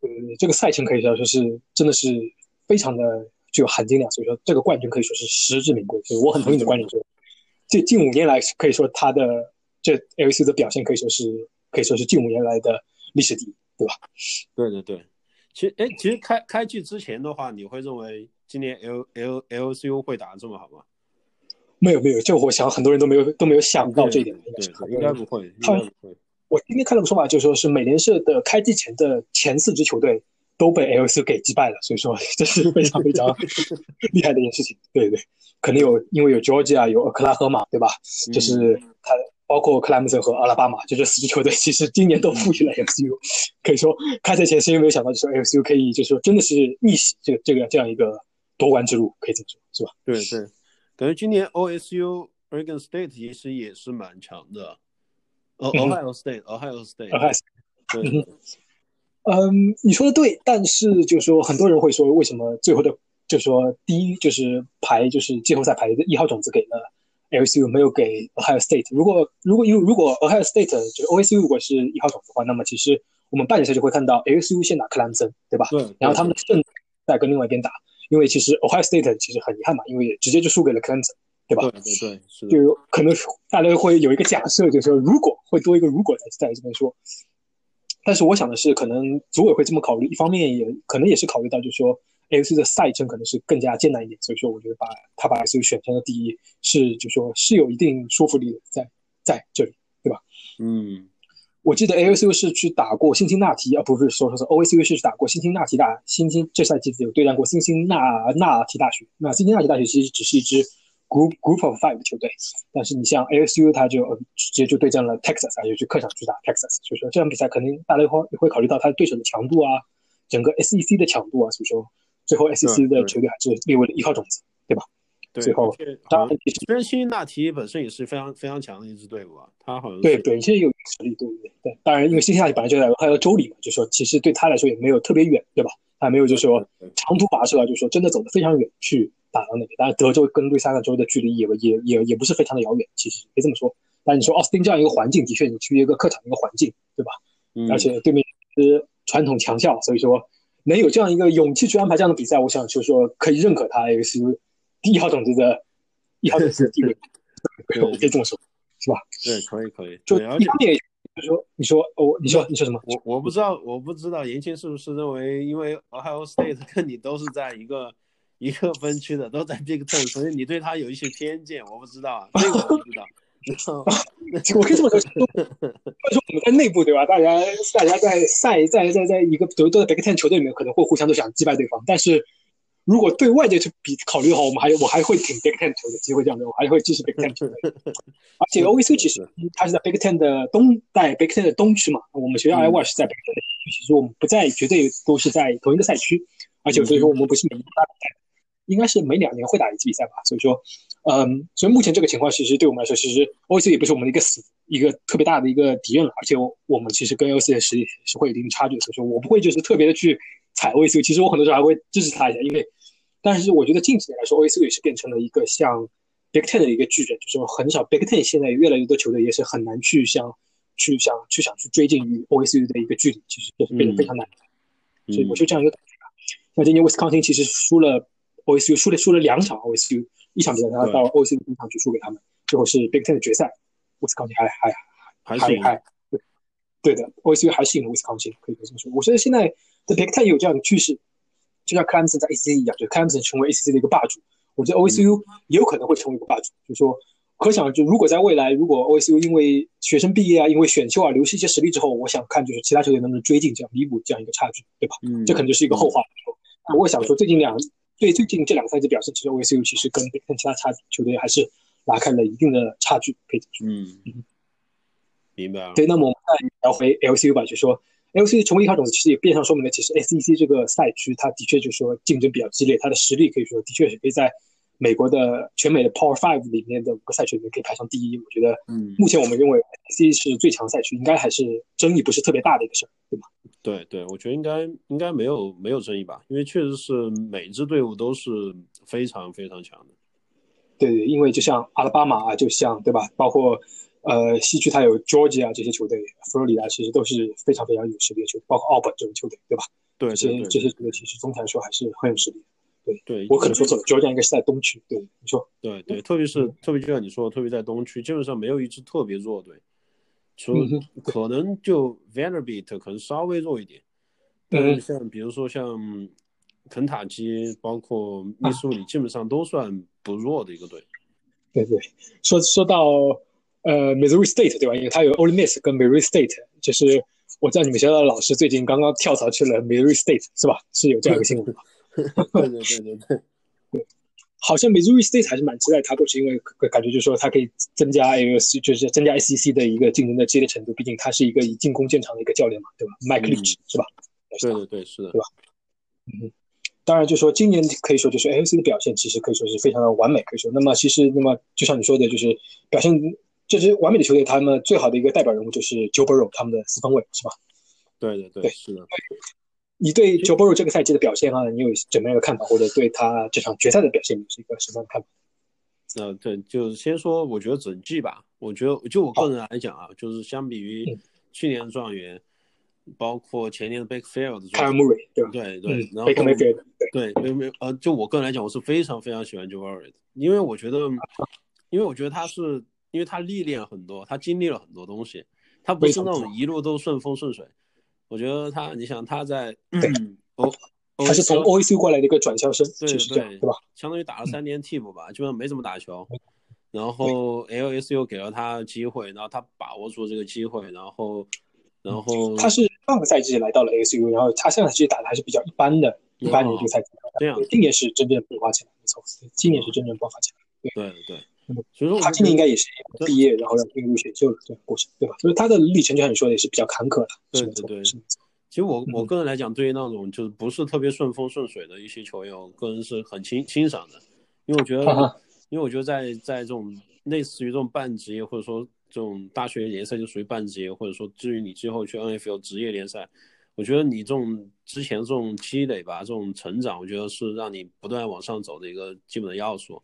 呃，这个赛程可以说说是真的是非常的具有含金量，所以说这个冠军可以说是实至名归。所以我很同意你的观点，说这近五年来可以说他的这 LSU 的表现可以说是可以说是近五年来的历史第一，对吧？对对对，其实哎，其实开开季之前的话，你会认为今年 L L LCU 会打得这么好吗？没有没有，这我想很多人都没有都没有想到这一点。对，应该不会。他，我今天看到个说法，就是说是美联社的开季前的前四支球队都被 L S 给击败了，所以说这是非常非常 厉害的一件事情。对对，可能有因为有 Georgia 有克拉荷马，对吧？就是他包括克莱姆森和阿拉巴马，就这四支球队，其实今年都赋予了 L S U。可以说开赛前谁也没有想到，就是 L S U 可以，就是说真的是逆袭这个这个这样一个夺冠之路，可以这么说，是吧？对对。感觉今年 OSU Oregon State 其实也是蛮强的，哦，Ohio State，Ohio State，对，嗯，你说的对，但是就是说很多人会说，为什么最后的，就是说第一就是排就是季后赛排的一号种子给了 LSU，没有给 Ohio State。如果如果因为如果 Ohio State 就是 OSU 如果是一号种子的话，那么其实我们半决赛就会看到 LSU 先打克兰森，对吧？对，然后他们的胜再跟另外一边打。因为其实 Ohio State 其实很遗憾嘛，因为直接就输给了 Clemson，对吧？对对对，就可能大家会有一个假设，就是说如果会多一个如果在在这边说。但是我想的是，可能组委会这么考虑，一方面也可能也是考虑到，就是说 AOC 的赛程可能是更加艰难一点，所以说我觉得把他把 AOC 选成了第一，是就说是有一定说服力的，在在这里，对吧？嗯，我记得 AOC 是去打过辛辛那提啊，不是说说是 OAC 是去打过辛辛那提大，辛辛这赛季有对战过辛辛那那提大学，那辛辛那提大学其实只是一支 group group of five 的球队，但是你像 ASU 他就直接就对战了 Texas，啊，就去客场去打 Texas，所以说这场比赛肯定大家会会考虑到他对手的强度啊，整个 SEC 的强度啊，所以说。最后，SEC 的球队还是列为了一号种子，对吧？对。最后，当然，虽然辛辛那提本身也是非常非常强的一支队伍啊，他好像对本身有实力，对不对？对。当然，因为辛辛那提本来就在还有州里嘛，就说其实对他来说也没有特别远，对吧？他没有就说长途跋涉，就说真的走得非常远去打到那边。当然，德州跟路易斯安那州的距离也也也也不是非常的遥远，其实可以这么说。但你说奥斯汀这样一个环境，的确你去一个客场一个环境，对吧？嗯。而且对面是传统强校，所以说。能有这样一个勇气去安排这样的比赛，我想就是说可以认可他 X 第一号种子的一号种子的地位，我可以这么说，是吧？对，可以可以。就一方面就是说，你说我，你说你说什么？我我不知道，我不知道严青是不是认为，因为 Ohio State 跟你都是在一个一个分区的，都在 Big Ten，所以你对他有一些偏见，我不知道啊，这个我不知道。我可以这么说，或者说我们在内部对吧？大家大家在赛在在在一个都都在 Big Ten 球队里面，可能会互相都想击败对方。但是如果对外界去比考虑的话，我们还我还会挺 Big Ten 球队机会这样的，我还会支持 Big Ten 球队。而且 OVC 其实它是在 Big Ten 的东在 Big Ten 的东区嘛，我们学校 Iowa 是在 Big Ten 的西区，其实我们不在绝对都是在同一个赛区，而且所以说我们不是每一大应该是每两年会打一次比赛吧，所以说。嗯，所以目前这个情况，其实对我们来说，其实 OC 也不是我们的一个死一个特别大的一个敌人了。而且我们其实跟 OC 的实力是会有一定差距的，所以说我不会就是特别的去踩 OC。其实我很多时候还会支持他一下，因为，但是我觉得近几年来说，OSU 也是变成了一个像 Big Ten 的一个巨人，就是很少 Big Ten 现在越来越多球队也是很难去想去想去想去追近于 OSU 的一个距离，其实就是变得非常难。所以我就这样一个感觉吧。那今年 Wisconsin 其实输了 OSU，输了输了两场 OSU，。一场比赛，他到 OC 的主场去输给他们，最后是 Big Ten 的决赛，，Wisconsin 还还还还还对对的，OC 还是赢了威斯康星，可以这么说。我觉得现在的 Big Ten 有这样的趋势，就像克莱姆森在 ACC 一样，就克莱姆森成为 ACC 的一个霸主，我觉得 OSU 也有可能会成为一个霸主。就是说，可想就如果在未来，如果 OSU 因为学生毕业啊，因为选秀啊流失一些实力之后，我想看就是其他球队能不能追进这样弥补这样一个差距，对吧？嗯，这可能就是一个后话。那我想说，最近两。对最近这两个赛季表现，其实 OSU 其实跟跟其他差球队还是拉开了一定的差距，可以说。嗯，明白了。对，那么我们再聊回 LCU 吧，就说 LCU 成为一号种子，其实也变相说明了，其实 SEC 这个赛区，它的确就是说竞争比较激烈，它的实力可以说的确是可以在美国的全美的 Power Five 里面的五个赛区里面可以排上第一。我觉得，嗯，目前我们认为 SEC 是最强赛区，应该还是争议不是特别大的一个事儿，对吗？对对，我觉得应该应该没有没有争议吧，因为确实是每支队伍都是非常非常强的。对对，因为就像阿拉巴马啊，就像对吧，包括呃西区它有 Georgia 这些球队，佛罗里达其实都是非常非常有实力的球队，包括奥本这种球队，对吧？对，这些这些球队其实总体来说还是很有实力。对对，我可能说错了，Georgia 应该是在东区。对，你说。对对，特别是特别就像你说，特别在东区，基本上没有一支特别弱队。除可能就 Vanderbilt 可能稍微弱一点，但是像比如说像肯塔基，包括密苏里，基本上都算不弱的一个队。对对，说说到呃 Missouri State 对吧？因为它有 Ole Miss 跟 Missouri State，就是我知道你们学校的老师最近刚刚跳槽去了 Missouri State 是吧？是有这样一个新闻吗？对对对对对。好像 Missouri State 还是蛮期待他过去，因为感觉就是说他可以增加 AUC，就是增加 SEC 的一个竞争的激烈程度。毕竟他是一个以进攻见长的一个教练嘛，对吧？Mike Leach 是吧？对对对，是的，对吧？嗯，当然就说今年可以说就是 AOC 的表现其实可以说是非常的完美，可以说。那么其实那么就像你说的，就是表现这支完美的球队，他们最好的一个代表人物就是 Joe Burrow 他们的四分卫是吧？对对对，是的。你对 Joe Burrow 这个赛季的表现啊，你有怎么样的看法？或者对他这场决赛的表现，你是一个什么样的看法？呃，对，就是先说，我觉得整季吧，我觉得就我个人来讲啊，就是相比于去年的状元，包括前年的状元，对对对，然后对没没呃，就我个人来讲，我是非常非常喜欢 Joe Burrow 的，因为我觉得，因为我觉得他是，因为他历练很多，他经历了很多东西，他不是那种一路都顺风顺水。我觉得他，你想他在 欧他是从 OACU 过来的一个转校生，对对，对吧？相当于打了三年替补吧，基本上没怎么打球。然后 LSU 给了他机会，然后他把握住这个机会，然后，然后他是上个赛季来到了 LSU，然后他上个赛季打的还是比较一般的，一般年度赛季。这样，今年是真正爆发起来，没错，今年是真正爆发起来。对对对，所以说他今年应该也是毕业，然后要进入选秀的这个过程，对吧？所以他的历程就像你说的也是比较坎坷的。对对对，其实我我个人来讲，对于那种就是不是特别顺风顺水的一些球员，我个人是很欣欣赏的，因为我觉得。因为我觉得在在这种类似于这种半职业，或者说这种大学联赛就属于半职业，或者说至于你之后去 NFL 职业联赛，我觉得你这种之前这种积累吧，这种成长，我觉得是让你不断往上走的一个基本的要素。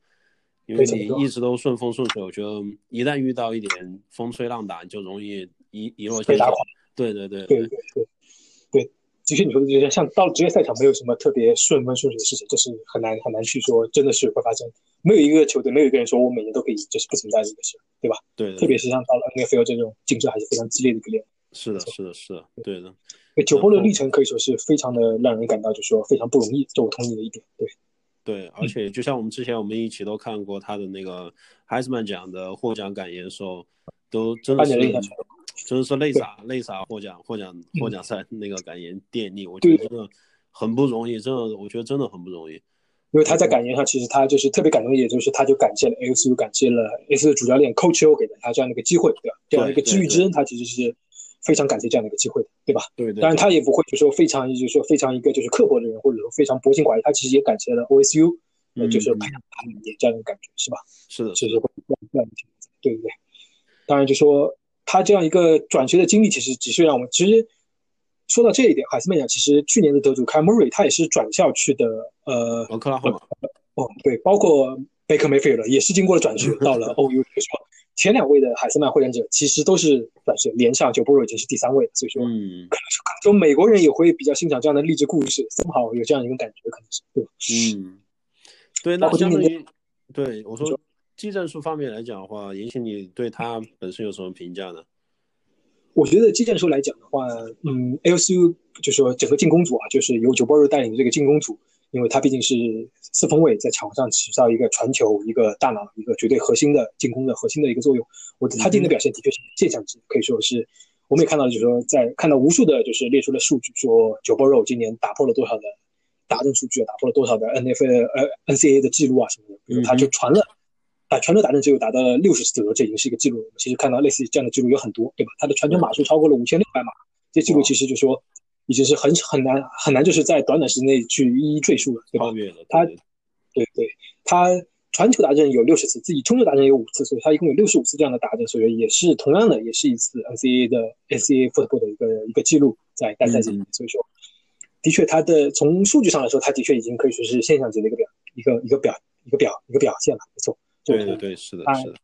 因为你一直都顺风顺水，我觉得一旦遇到一点风吹浪打，你就容易一一落千丈。对对对对对对。的确，你说的这些，像到了职业赛场，没有什么特别顺风顺水的事情，这是很难很难去说，真的是会发生。没有一个球队，没有一个人说我每年都可以，这是不存在的一个事，对吧？对。特别是像到了 NFL 这种竞争还是非常激烈的一个联是的，是的，是的，对的。九波的历程可以说是非常的让人感到，就是说非常不容易，这我同意的一点。对。对，而且就像我们之前我们一起都看过他的那个 Heisman 奖的获奖感言的时候，都真的是。真的是泪洒泪洒获奖获奖获奖赛那个感言电力，我觉得真的很不容易，真的我觉得真的很不容易。因为他在感言上，其实他就是特别感动，也就是他就感谢了 ASU，感谢了的主教练 Coach O 给了他这样的一个机会，对吧？这样一个知遇之恩，他其实是非常感谢这样的一个机会的，对吧？对对。当然他也不会就说非常就是说非常一个就是刻薄的人，或者说非常薄情寡义，他其实也感谢了 OSU，呃，就是培养他们这样的感觉，是吧？是的，就是会这样的情况，对不对？当然就说。他这样一个转学的经历，其实只是让我们其实说到这一点，海斯曼讲，其实去年的得主凯莫瑞，他也是转校去的，呃，克拉荷马。哦，对，包括贝克梅菲尔也是经过了转学 到了 OU。所以说，前两位的海斯曼获奖者其实都是算是，连上就波瑞已经是第三位了。所以说，嗯，可能是就美国人也会比较欣赏这样的励志故事，正好有这样一种感觉，可能是对吧？嗯，对，那相当于对我说。技战术方面来讲的话，也许你对他本身有什么评价呢？我觉得技战术来讲的话，嗯，LSU 就是说整个进攻组啊，就是由九波尔带领的这个进攻组，因为他毕竟是四分卫，在场上起到一个传球、一个大脑、一个绝对核心的进攻的核心的一个作用。我他今天的表现的确是现象级，可以说是我们也看到，就是说在看到无数的，就是列出了数据，说九波肉今年打破了多少的达阵数据，打破了多少的 NFA 呃 NCAA 的记录啊什么的，比如他就传了。啊，传球达阵只有达到了六十次，这已经是一个记录了。其实看到类似这样的记录有很多，对吧？他的传球码数超过了五千六百码，这记录其实就说已经是很很难很难，就是在短短时间内去一一赘述了，对吧？他，对对，他传球达阵有六十次，自己冲球达阵有五次，所以他一共有六十五次这样的达阵，所以也是同样的，也是一次 NCAA 的 NCAA football 的一个一个记录在单赛季里面。所以说，的确，他的从数据上来说，他的确已经可以说是现象级的一个表一个一个表一个表一个表现了，没错。对对对，是的，是的。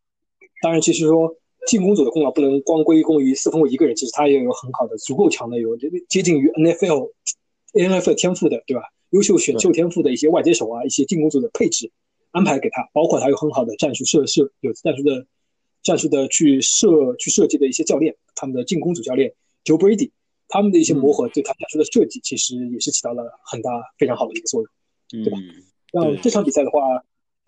当然，其实说进攻组的功劳不能光归功于四分卫一个人，其实他也有很好的、足够强的、有接近于 NFL、NFL 天赋的，对吧？优秀选秀天赋的一些外接手啊，一些进攻组的配置安排给他，包括他有很好的战术设设，有战术的战术的去设去设计的一些教练，他们的进攻组教练 Joe Brady，他们的一些磨合对他战术的设计，其实也是起到了很大非常好的一个作用，对吧？那这场比赛的话。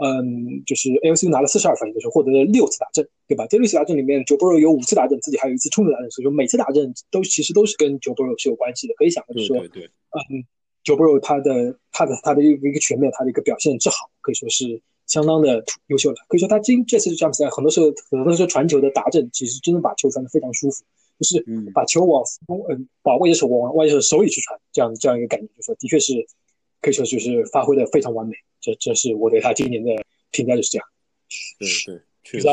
嗯，就是 LSU 拿了四十二分，就是获得了六次打阵，对吧？这六次打阵里面，九波 o 有五次打阵，自己还有一次冲刺打阵，所以说每次打阵都其实都是跟九波 o 是有关系的。可以想就是说，嗯，九波 o 他的他的他的一个一个全面，他的一个表现之好，可以说是相当的优秀的。可以说他今这次这场比赛，很多时候很多时候传球的打阵，其实真的把球传的非常舒服，就是把球往嗯把外接手往外接手手里去传，这样这样一个感觉，就说的确是可以说就是发挥的非常完美。这这是我对他今年的评价就是这样。对对，确实。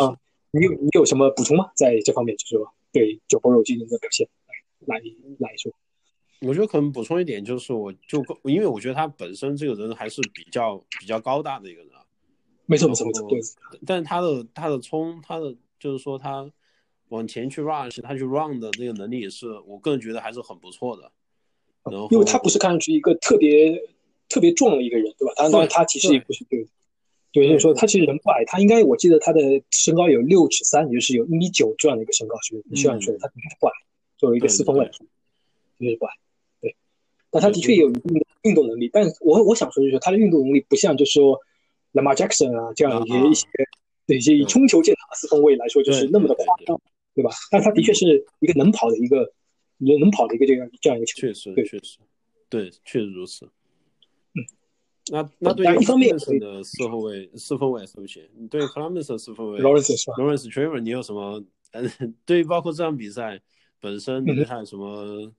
你有你有什么补充吗？在这方面，就是说对九波肉今年的表现来来说，我觉得可能补充一点，就是我就因为我觉得他本身这个人还是比较比较高大的一个人。没错没错没错。对。但是他的他的冲他的就是说他往前去 rush，他去 run 的那个能力也是我个人觉得还是很不错的。然后，因为他不是看上去一个特别。特别壮的一个人，对吧？当然，他其实也不是对，对，就是说他其实人不矮，他应该我记得他的身高有六尺三，也就是有一米九这样的一个身高，是你需要说的他应该是不矮，作为一个四分卫，应该是不矮。对，但他的确。有一定的运动能力，但我我想说就是他的运动能力不像就是说 Lamar Jackson 啊这样一些一些一些以冲球见长的四分卫来说就是那么的夸张，对。吧？但他的确是一个能跑的一个能能跑的一个这样这样一个球员，确实确实，对，确实如此。嗯，那那对于一方面的四后卫四分卫对不起，你对 Columbus 的四分卫 Lawrence Lawrence Trevor 你有什么？嗯，对于包括这场比赛本身，你还有什么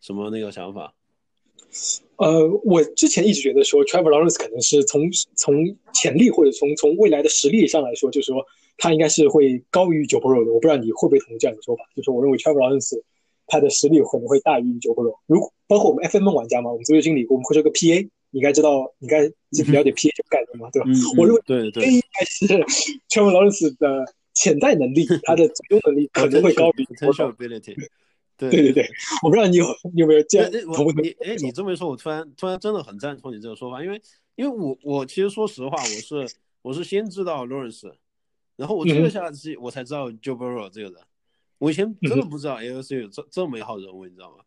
什么那个想法？呃，我之前一直觉得说，Trevor Lawrence 可能是从从潜力或者从从未来的实力上来说，就是说他应该是会高于 Joe Burrow 的。我不知道你会不会同意这样的说法？就是我认为 Trevor Lawrence 他的实力可能会大于 Joe Burrow。如果包括我们 FM 玩家嘛，我们足球经理，我们会说个 PA，你该知道，你应该了解 PA 这个概念嘛，对吧？我认为对对，应该是 Trevor Lawrence 的潜在能力，他的主攻能力可能会高于 Potential ability。对对对，我不知道你有你有没有这样？你哎，你这么一说，我突然突然真的很赞同你这个说法，因为因为我我其实说实话，我是我是先知道 Lawrence，然后我追了下去，我才知道 Joe Burrow 这个人，我以前真的不知道有这这么一号人物，你知道吗？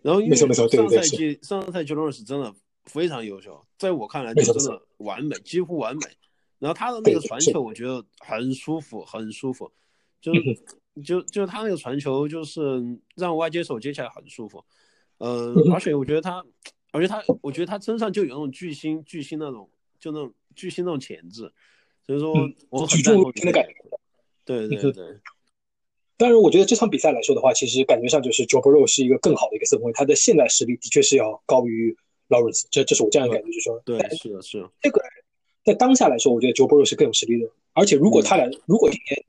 然后因为上赛季上赛季 Lawrence 真的非常优秀，在我看来就真的完美，几乎完美。然后他的那个传球，我觉得很舒服，很舒服，就是。就就他那个传球，就是让外接手接起来很舒服，呃，而且我觉得他，而且他，我觉得他身上就有那种巨星巨星那种，就那种巨星那种潜质，所以说我很赞同的感觉。对对对。当然，我觉得这场比赛来说的话，其实感觉上就是 Joe Burrow 是一个更好的一个四分卫，他的现在实力的确是要高于 Lawrence，这这是我这样的感觉，就是说，对，是的，是的。这个在当下来说，我觉得 Joe Burrow 是更有实力的，而且如果他俩如果今年。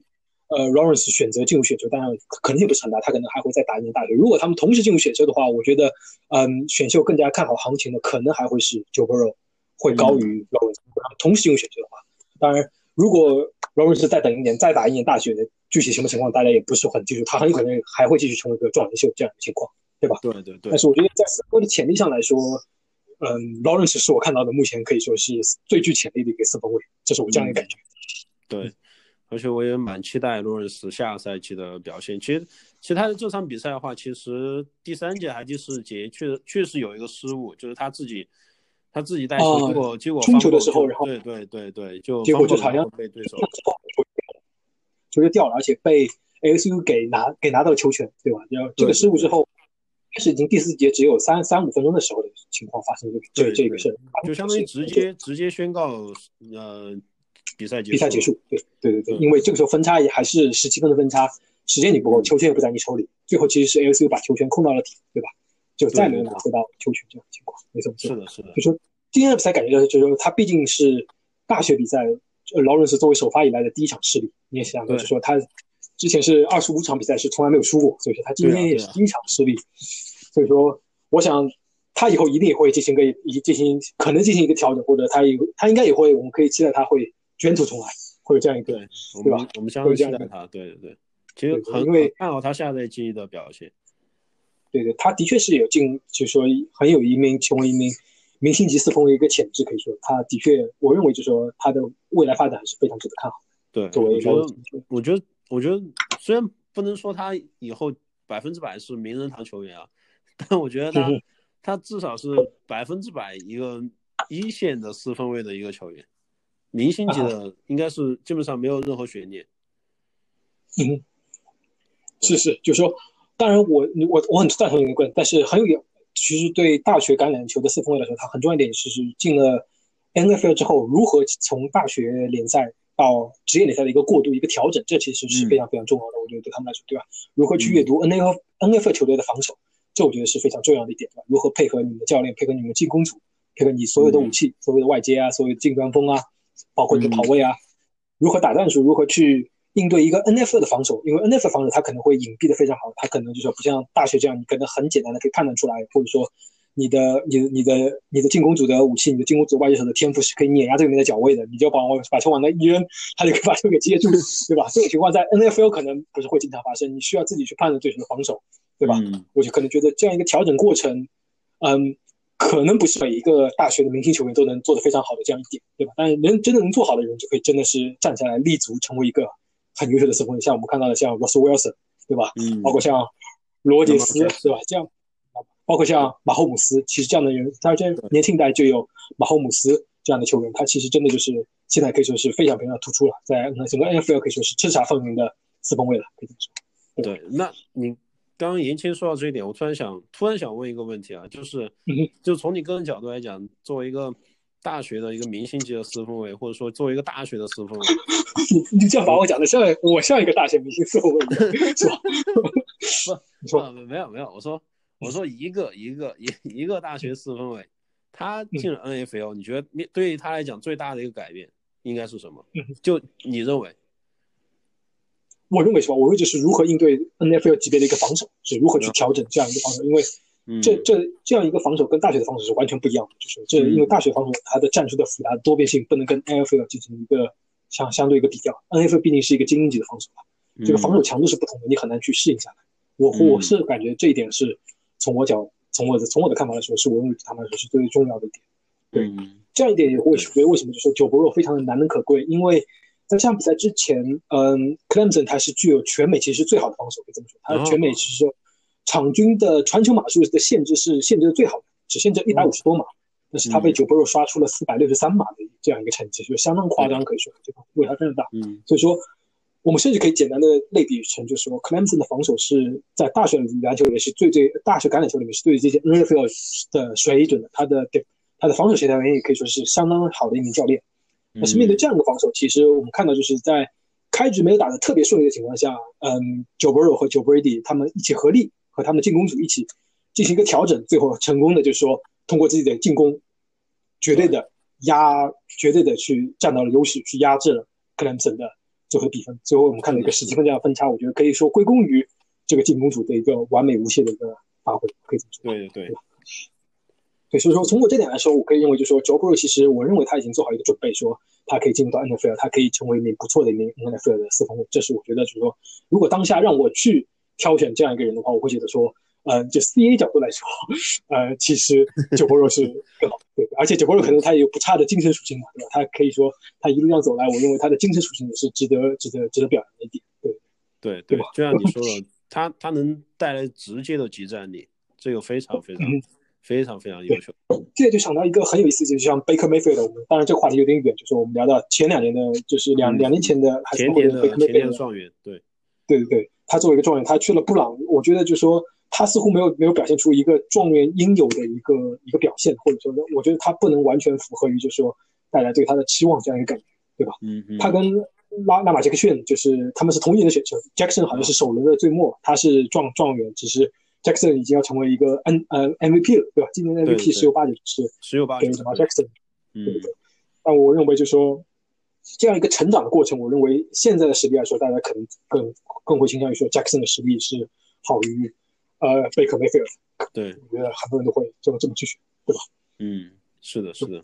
呃，Lawrence 选择进入选秀，当然可能性不是很大，他可能还会再打一年大学。如果他们同时进入选秀的话，我觉得，嗯，选秀更加看好行情的可能还会是 Joe Burrow 会高于 Lawrence。同时进入选秀的话，当然，如果 Lawrence 再等一年，再打一年大学的具体什么情况，大家也不是很清楚。他很有可能还会继续成为一个状元秀这样的情况，对吧？对对对。但是我觉得在四分卫的潜力上来说，嗯，Lawrence 是我看到的目前可以说是最具潜力的一个四分卫，这是我这样的感觉。对。而且我也蛮期待 Lawrence 下赛季的表现。其实，其实他的这场比赛的话，其实第三节还第四节确确实有一个失误，就是他自己他自己带球，结果结果冲球的时候，然后对对对对，就结果就好像被对手球就掉了，而且被 ASU 给拿给拿到球权，对吧？然后这个失误之后，开始已经第四节只有三三五分钟的时候的情况发生这这个事就相当于直接直接宣告呃。比赛结束比赛结束，对对对对，因为这个时候分差也还是十七分的分差，时间你不够，球权也不在你手里，最后其实是 ASU 把球权控到了底，对吧？就再没有拿回到球权这样的情况，没错，是的，是的。就说今天的比赛感觉就是说，他毕竟是大学比赛，劳伦斯作为首发以来的第一场失利，你也想就是说他之前是二十五场比赛是从来没有输过，所以说他今天也是第一场失利，所以说我想。他以后一定也会进行个一进行可能进行一个调整，或者他也他应该也会，我们可以期待他会卷土重来，会有这样一个，对吧？我们相当期待他，对对对。其实很因为看好他下赛季的表现。对对，他的确是有进，就是说很有一名成为一名明星级四分的一个潜质，可以说他的确，我认为就是说他的未来发展还是非常值得看好。对，作为我觉得，我觉得，我觉得虽然不能说他以后百分之百是名人堂球员啊，但我觉得他。他至少是百分之百一个一线的四分卫的一个球员，明星级的应该是基本上没有任何悬念。嗯，是是，就是说，当然我我我很赞同你的观点，但是很有点，其实对大学橄榄球的四分卫来说，他很重要一点就是进了 NFL 之后，如何从大学联赛到职业联赛的一个过渡、一个调整，这其实是非常非常重要的。我觉得对他们来说，对吧？如何去阅读 NFL NFL 球队的防守？这我觉得是非常重要的一点，对吧？如何配合你们的教练，配合你们进攻组，配合你所有的武器，所有的外接啊，所有的近端锋啊，包括你的跑位啊，如何打战术，如何去应对一个 NFL 的防守？因为 NFL 防守它可能会隐蔽的非常好，它可能就是说不像大学这样，你可能很简单的可以判断出来，或者说你的、你、的你的、你的进攻组的武器，你的进攻组外接手的天赋是可以碾压这里面的脚位的，你就把我把球往那一扔，他就可以把球给接住，对吧？这种情况在 NFL 可能不是会经常发生，你需要自己去判断对手的防守。对吧？我就可能觉得这样一个调整过程，嗯，可能不是每一个大学的明星球员都能做得非常好的这样一点，对吧？但是能真的能做好的人，就可以真的是站起来立足，成为一个很优秀的四分卫。像我们看到的，像 Russell Wilson，对吧？嗯，包括像罗杰斯，对吧？这样，包括像马霍姆斯，其实这样的人，他这年轻代就有马霍姆斯这样的球员，他其实真的就是现在可以说是非常非常突出了，在整个 NFL 可以说是叱咤风云的四分卫了，可以这么说。对，那你刚刚严青说到这一点，我突然想突然想问一个问题啊，就是就从你个人角度来讲，作为一个大学的一个明星级的四分卫，或者说作为一个大学的四分卫，你 你这样把我讲的像我像一个大学明星四分卫，是吧？不，你说没有没有，我说我说一个一个一一个大学四分卫，他进了 NFL，你觉得面对于他来讲最大的一个改变应该是什么？就你认为？我认为是吧？我认为就是如何应对 NFL 级别的一个防守，是如何去调整这样一个防守，因为这这这样一个防守跟大学的防守是完全不一样的，就是这因为大学防守它的战术的复杂多变性不能跟 NFL 进行一个相相对一个比较，NFL 毕竟是一个精英级的防守吧，这个防守强度是不同的，你很难去适应下来。我我是感觉这一点是从我角从我的从我的看法来说，是我认为对他们来说是最重要的一点。对，这样一点也会觉得为什么就说九博若非常的难能可贵，因为。在这场比赛之前，嗯，Clemson 他是具有全美其实最好的防守，可以这么说。他全美其实场均的传球码数的限制是限制的最好的，只限制一百五十多码。但是他被 Joe Burrow 刷出了四百六十三码的这样一个成绩，就相当夸张，可以说这个为他真的大。嗯，所以说我们甚至可以简单的类比成，就是说 Clemson 的防守是在大学篮球里面是最最大学橄榄球里面是对这些 NFL 的水准的。他的对他的防守协调能力可以说是相当好的一名教练。但是面对这样一个防守，其实我们看到就是在开局没有打得特别顺利的情况下，嗯，Joe Burrow 和 Joe Brady 他们一起合力和他们进攻组一起进行一个调整，最后成功的就是说通过自己的进攻，绝对的压，绝对的去占到了优势，去压制了 Clemson 的最后比分。最后我们看到一个十七分这样分差，我觉得可以说归功于这个进攻组的一个完美无懈的一个发挥，可以这么说。对对。对，所以说从我这点来说，我可以认为，就是说，Joe Burrow 其实我认为他已经做好一个准备，说他可以进入到 NFL，他可以成为一名不错的一名 NFL 的四分卫。这是我觉得，就是说，如果当下让我去挑选这样一个人的话，我会觉得说，呃，就 CA 角度来说，呃，其实九波肉是更好。对，而且九波肉可能他也有不差的精神属性嘛，对吧？他可以说他一路上走来，我认为他的精神属性也是值得、值得、值得表扬的一点。对，对，对，就像你说的，他他能带来直接的集战力，这个非常非常。非常非常优秀，这就想到一个很有意思，就是像 Baker Mayfield，我们当然这个话题有点远，就是我们聊到前两年的，就是两两年前的，前年的前年的状元，对，对对对，他作为一个状元，他去了布朗，我觉得就是说他似乎没有没有表现出一个状元应有的一个一个表现，或者说，我觉得他不能完全符合于就是说大家对他的期望这样一个感觉，对吧？嗯嗯，他跟拉拉马杰克逊就是他们是同一年的选秀，Jackson 好像是首轮的最末，他是状状元，只是。Jackson 已经要成为一个 N 呃 MVP 了，对吧？今年的 MVP 十有八九是十有八九给 Jackson，对不对？但我认为就是说，这样一个成长的过程，我认为现在的实力来说，大家可能更更会倾向于说 Jackson 的实力是好于呃贝克梅菲尔。对，我觉得很多人都会这么这么去选，对吧？嗯，是的，是的。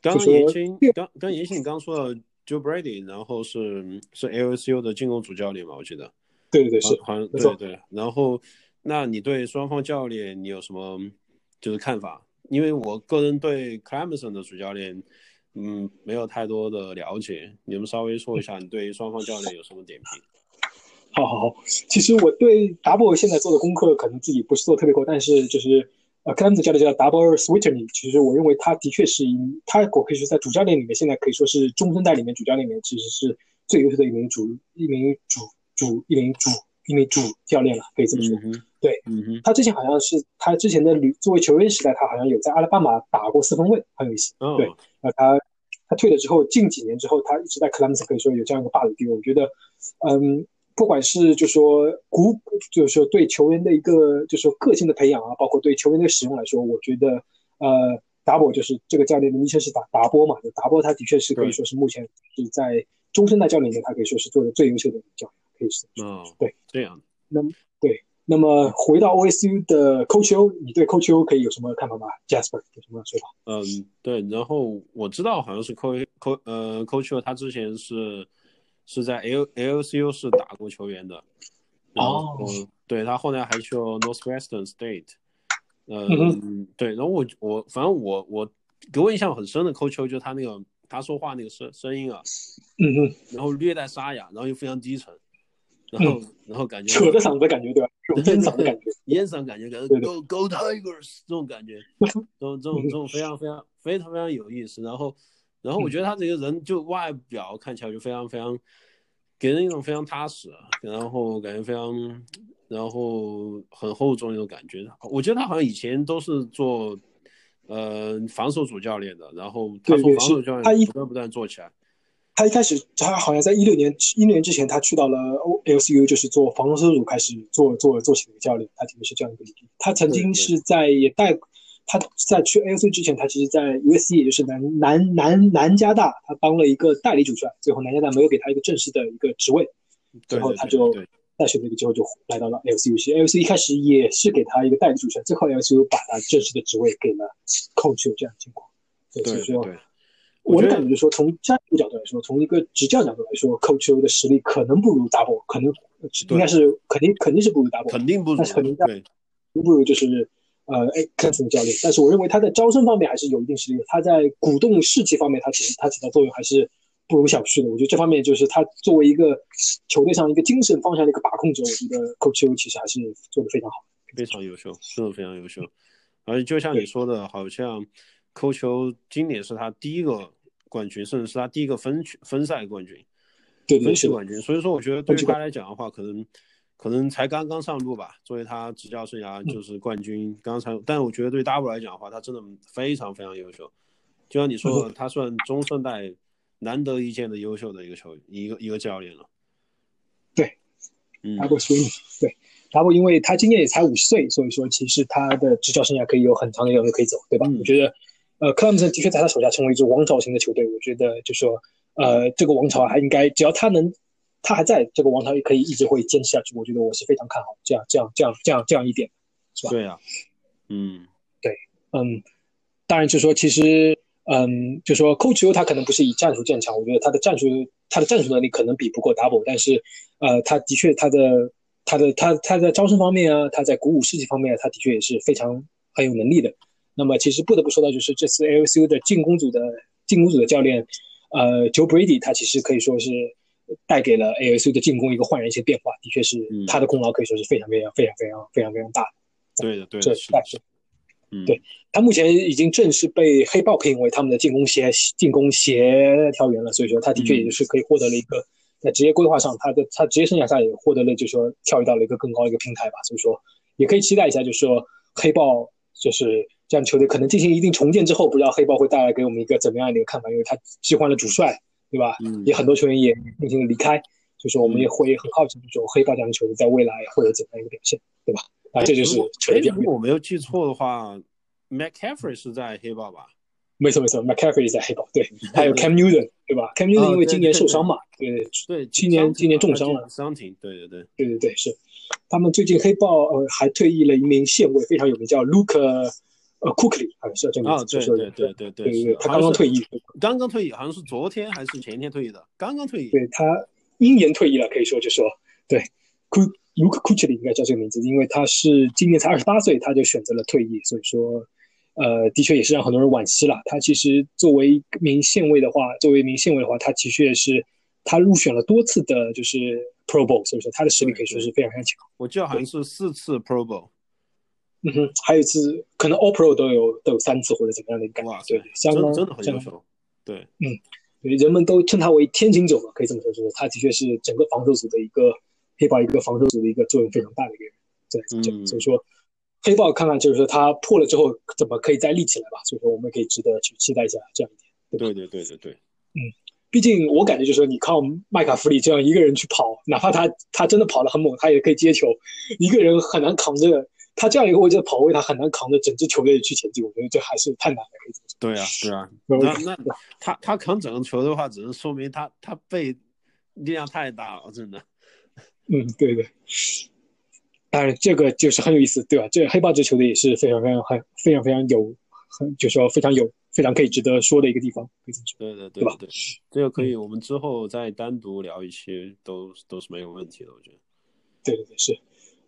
刚刚严青刚刚严青你刚说到 Joe Brady，然后是是 LSU 的进攻主教练嘛？我记得。对对对，是，好像对对，然后。那你对双方教练你有什么就是看法？因为我个人对 Clemson 的主教练，嗯，没有太多的了解，你们稍微说一下你对双方教练有什么点评？好好好，其实我对达波尔现在做的功课可能自己不是做特别多，但是就是呃，Clemson 教练叫 Double Switching，其实我认为他的确是一，他我可以说在主教练里面现在可以说是中生代里面主教练里面其实是最优秀的一名主一名主主一名主一名主教练了，可以这么说。对，他之前好像是他之前的旅作为球员时代，他好像有在阿拉巴马打过四分卫，很有意思。对，那他他退了之后，近几年之后，他一直在克莱姆斯可以说有这样一个霸主地位。我觉得，嗯，不管是就说鼓，就是说对球员的一个就是说个性的培养啊，包括对球员的使用来说，我觉得，呃，达波就是这个教练的昵称是达达波嘛，就达波他的确是可以说是目前是在中生代教练里面，他可以说是做的最优秀的教练，可以是。嗯，对，这样。那对。那么回到 OSU 的 Coach O，你对 Coach O 可以有什么看法吗？Jasper 有什么说法？嗯，对，然后我知道好像是 Coach Co 呃 Coach O 他之前是是在 L LCU 是打过球员的，哦，对他后来还去了 Northwestern State，嗯，对，然后我我反正我我给我印象很深的 Coach 就是他那个他说话那个声声音啊，嗯嗯，然后略带沙哑，然后又非常低沉。然后然后感觉扯着嗓子感觉对吧？烟嗓的感觉，烟嗓感觉，感觉 Go Go Tigers 这种感觉，这种这种这种非常非常非常非常有意思。然后然后我觉得他这个人就外表看起来就非常非常给人一种非常踏实，然后感觉非常然后很厚重那种感觉。我觉得他好像以前都是做呃防守主教练的，然后他从防守教练不断不断做起来。他一开始，他好像在一六年一六年之前，他去到了 O L C U，就是做防守组开始做做做起的教练。他其实是这样一个理念。他曾经是在也带他在去 L C U 之前，他其实，在 U S C，也就是南南南南加大，他当了一个代理主帅。最后南加大没有给他一个正式的一个职位，最后他就大学那个之后就来到了 L C U。其实 L C U 一开始也是给他一个代理主帅，最后 L C U 把他正式的职位给了 coach 这样的情况。所以说。我的感觉就是说，从战术角度来说，从一个执教角度来说，Coach 的实力可能不如 Double，可能应该是肯定肯定是不如 Double，肯定不如，但是肯定不不如就是呃 a n 的教练。但是我认为他在招生方面还是有一定实力的，他在鼓动士气方面，他其实他起到作用还是不容小觑的。我觉得这方面就是他作为一个球队上一个精神方向的一个把控者，我觉得 Coach 其实还是做的非常好，非常优秀，真的非常优秀。而且就像你说的，好像。扣球今年是他第一个冠军，甚至是他第一个分区分赛冠军，对分区冠军。所以说，我觉得对于他来讲的话，可能可能才刚刚上路吧。作为他执教生涯就是冠军刚才，但我觉得对 W 来讲的话，他真的非常非常优秀。就像你说的，他算中生代难得一见的优秀的一个球一个一个教练了。对，嗯，W Swing，对 W，因为他今年也才五十岁，所以说其实他的执教生涯可以有很长的路可以走，对吧？我觉得。呃，克莱姆森的确在他手下成为一支王朝型的球队。我觉得，就说，呃，这个王朝还应该，只要他能，他还在这个王朝也可以一直会坚持下去。我觉得我是非常看好这样、这样、这样、这样、这样一点，是吧？对呀，嗯，对，嗯，当然就说，其实，嗯，就说 Coach U 他可能不是以战术见长，我觉得他的战术，他的战术能力可能比不过 Double，但是，呃，他的确他的他的他他在招生方面啊，他在鼓舞士气方面，他的确也是非常很有能力的。那么其实不得不说到，就是这次 LSU 的进攻组的进攻组的教练，呃，Joe Brady，他其实可以说是带给了 LSU 的进攻一个焕然一新变化。的确是他的功劳可以说是非常非常非常非常非常非常大的。对的，对的，是的，嗯，对他目前已经正式被黑豹聘为他们的进攻协进攻协调员了，所以说他的确也是可以获得了一个在职业规划上，他的他职业生涯上也获得了，就是说跳跃到了一个更高一个平台吧。所以说也可以期待一下，就是说黑豹就是。这样球队可能进行一定重建之后，不知道黑豹会带来给我们一个怎么样的一个看法？因为他替换了主帅，对吧？嗯，也很多球员也进行了离开，所以说我们也会很好奇，这种黑豹这样的球队在未来会有怎样一个表现，对吧？啊，这就是球队表如果我没有记错的话，McCaffrey 是在黑豹吧？没错没错，McCaffrey 在黑豹，对，还有 Cam Newton，对吧？Cam Newton 因为今年受伤嘛，对对，今年今年重伤了，伤停，对对对对对对，是。他们最近黑豹呃还退役了一名线位，非常有名，叫 Luke。呃好像是这名字，对对对对对对对，他刚刚退役，刚刚退役，好像是昨天还是前天退役的，刚刚退役。对他英年退役了，可以说就说对，Cook Luke Cookly 应该叫这个名字，因为他是今年才二十八岁，他就选择了退役，所以说呃，的确也是让很多人惋惜了。他其实作为一名线位的话，作为一名线位的话，他的确是他入选了多次的，就是 Pro Bowl，所以说他的实力可以说是非常非常强。我记得好像是四次 Pro Bowl。嗯哼，还有一次，可能 All Pro 都有都有三次或者怎么样的一个感觉，对，相当真的很优秀。对，嗯，人们都称他为天井者嘛，可以这么说，就是他的确是整个防守组的一个黑豹一个防守组的一个作用非常大的一个人。对，就所以说黑豹看看就是说他破了之后怎么可以再立起来吧，所以说我们可以值得去期待一下这样一点。对对对对对，嗯，毕竟我感觉就是说你靠麦卡弗里这样一个人去跑，哪怕他他真的跑得很猛，他也可以接球，一个人很难扛着。他这样一个位置的跑位，他很难扛着整支球队去前进。我觉得这还是太难了。对啊，对啊。那那他他扛整个球的话，只能说明他他背力量太大了，真的。嗯，对对。当然，这个就是很有意思，对吧？这黑豹这球队也是非常非常很非常非常有，很就是说非常有非常可以值得说的一个地方。对对对，对吧？这个可以，我们之后再单独聊一些，都都是没有问题的，我觉得。对对对，是。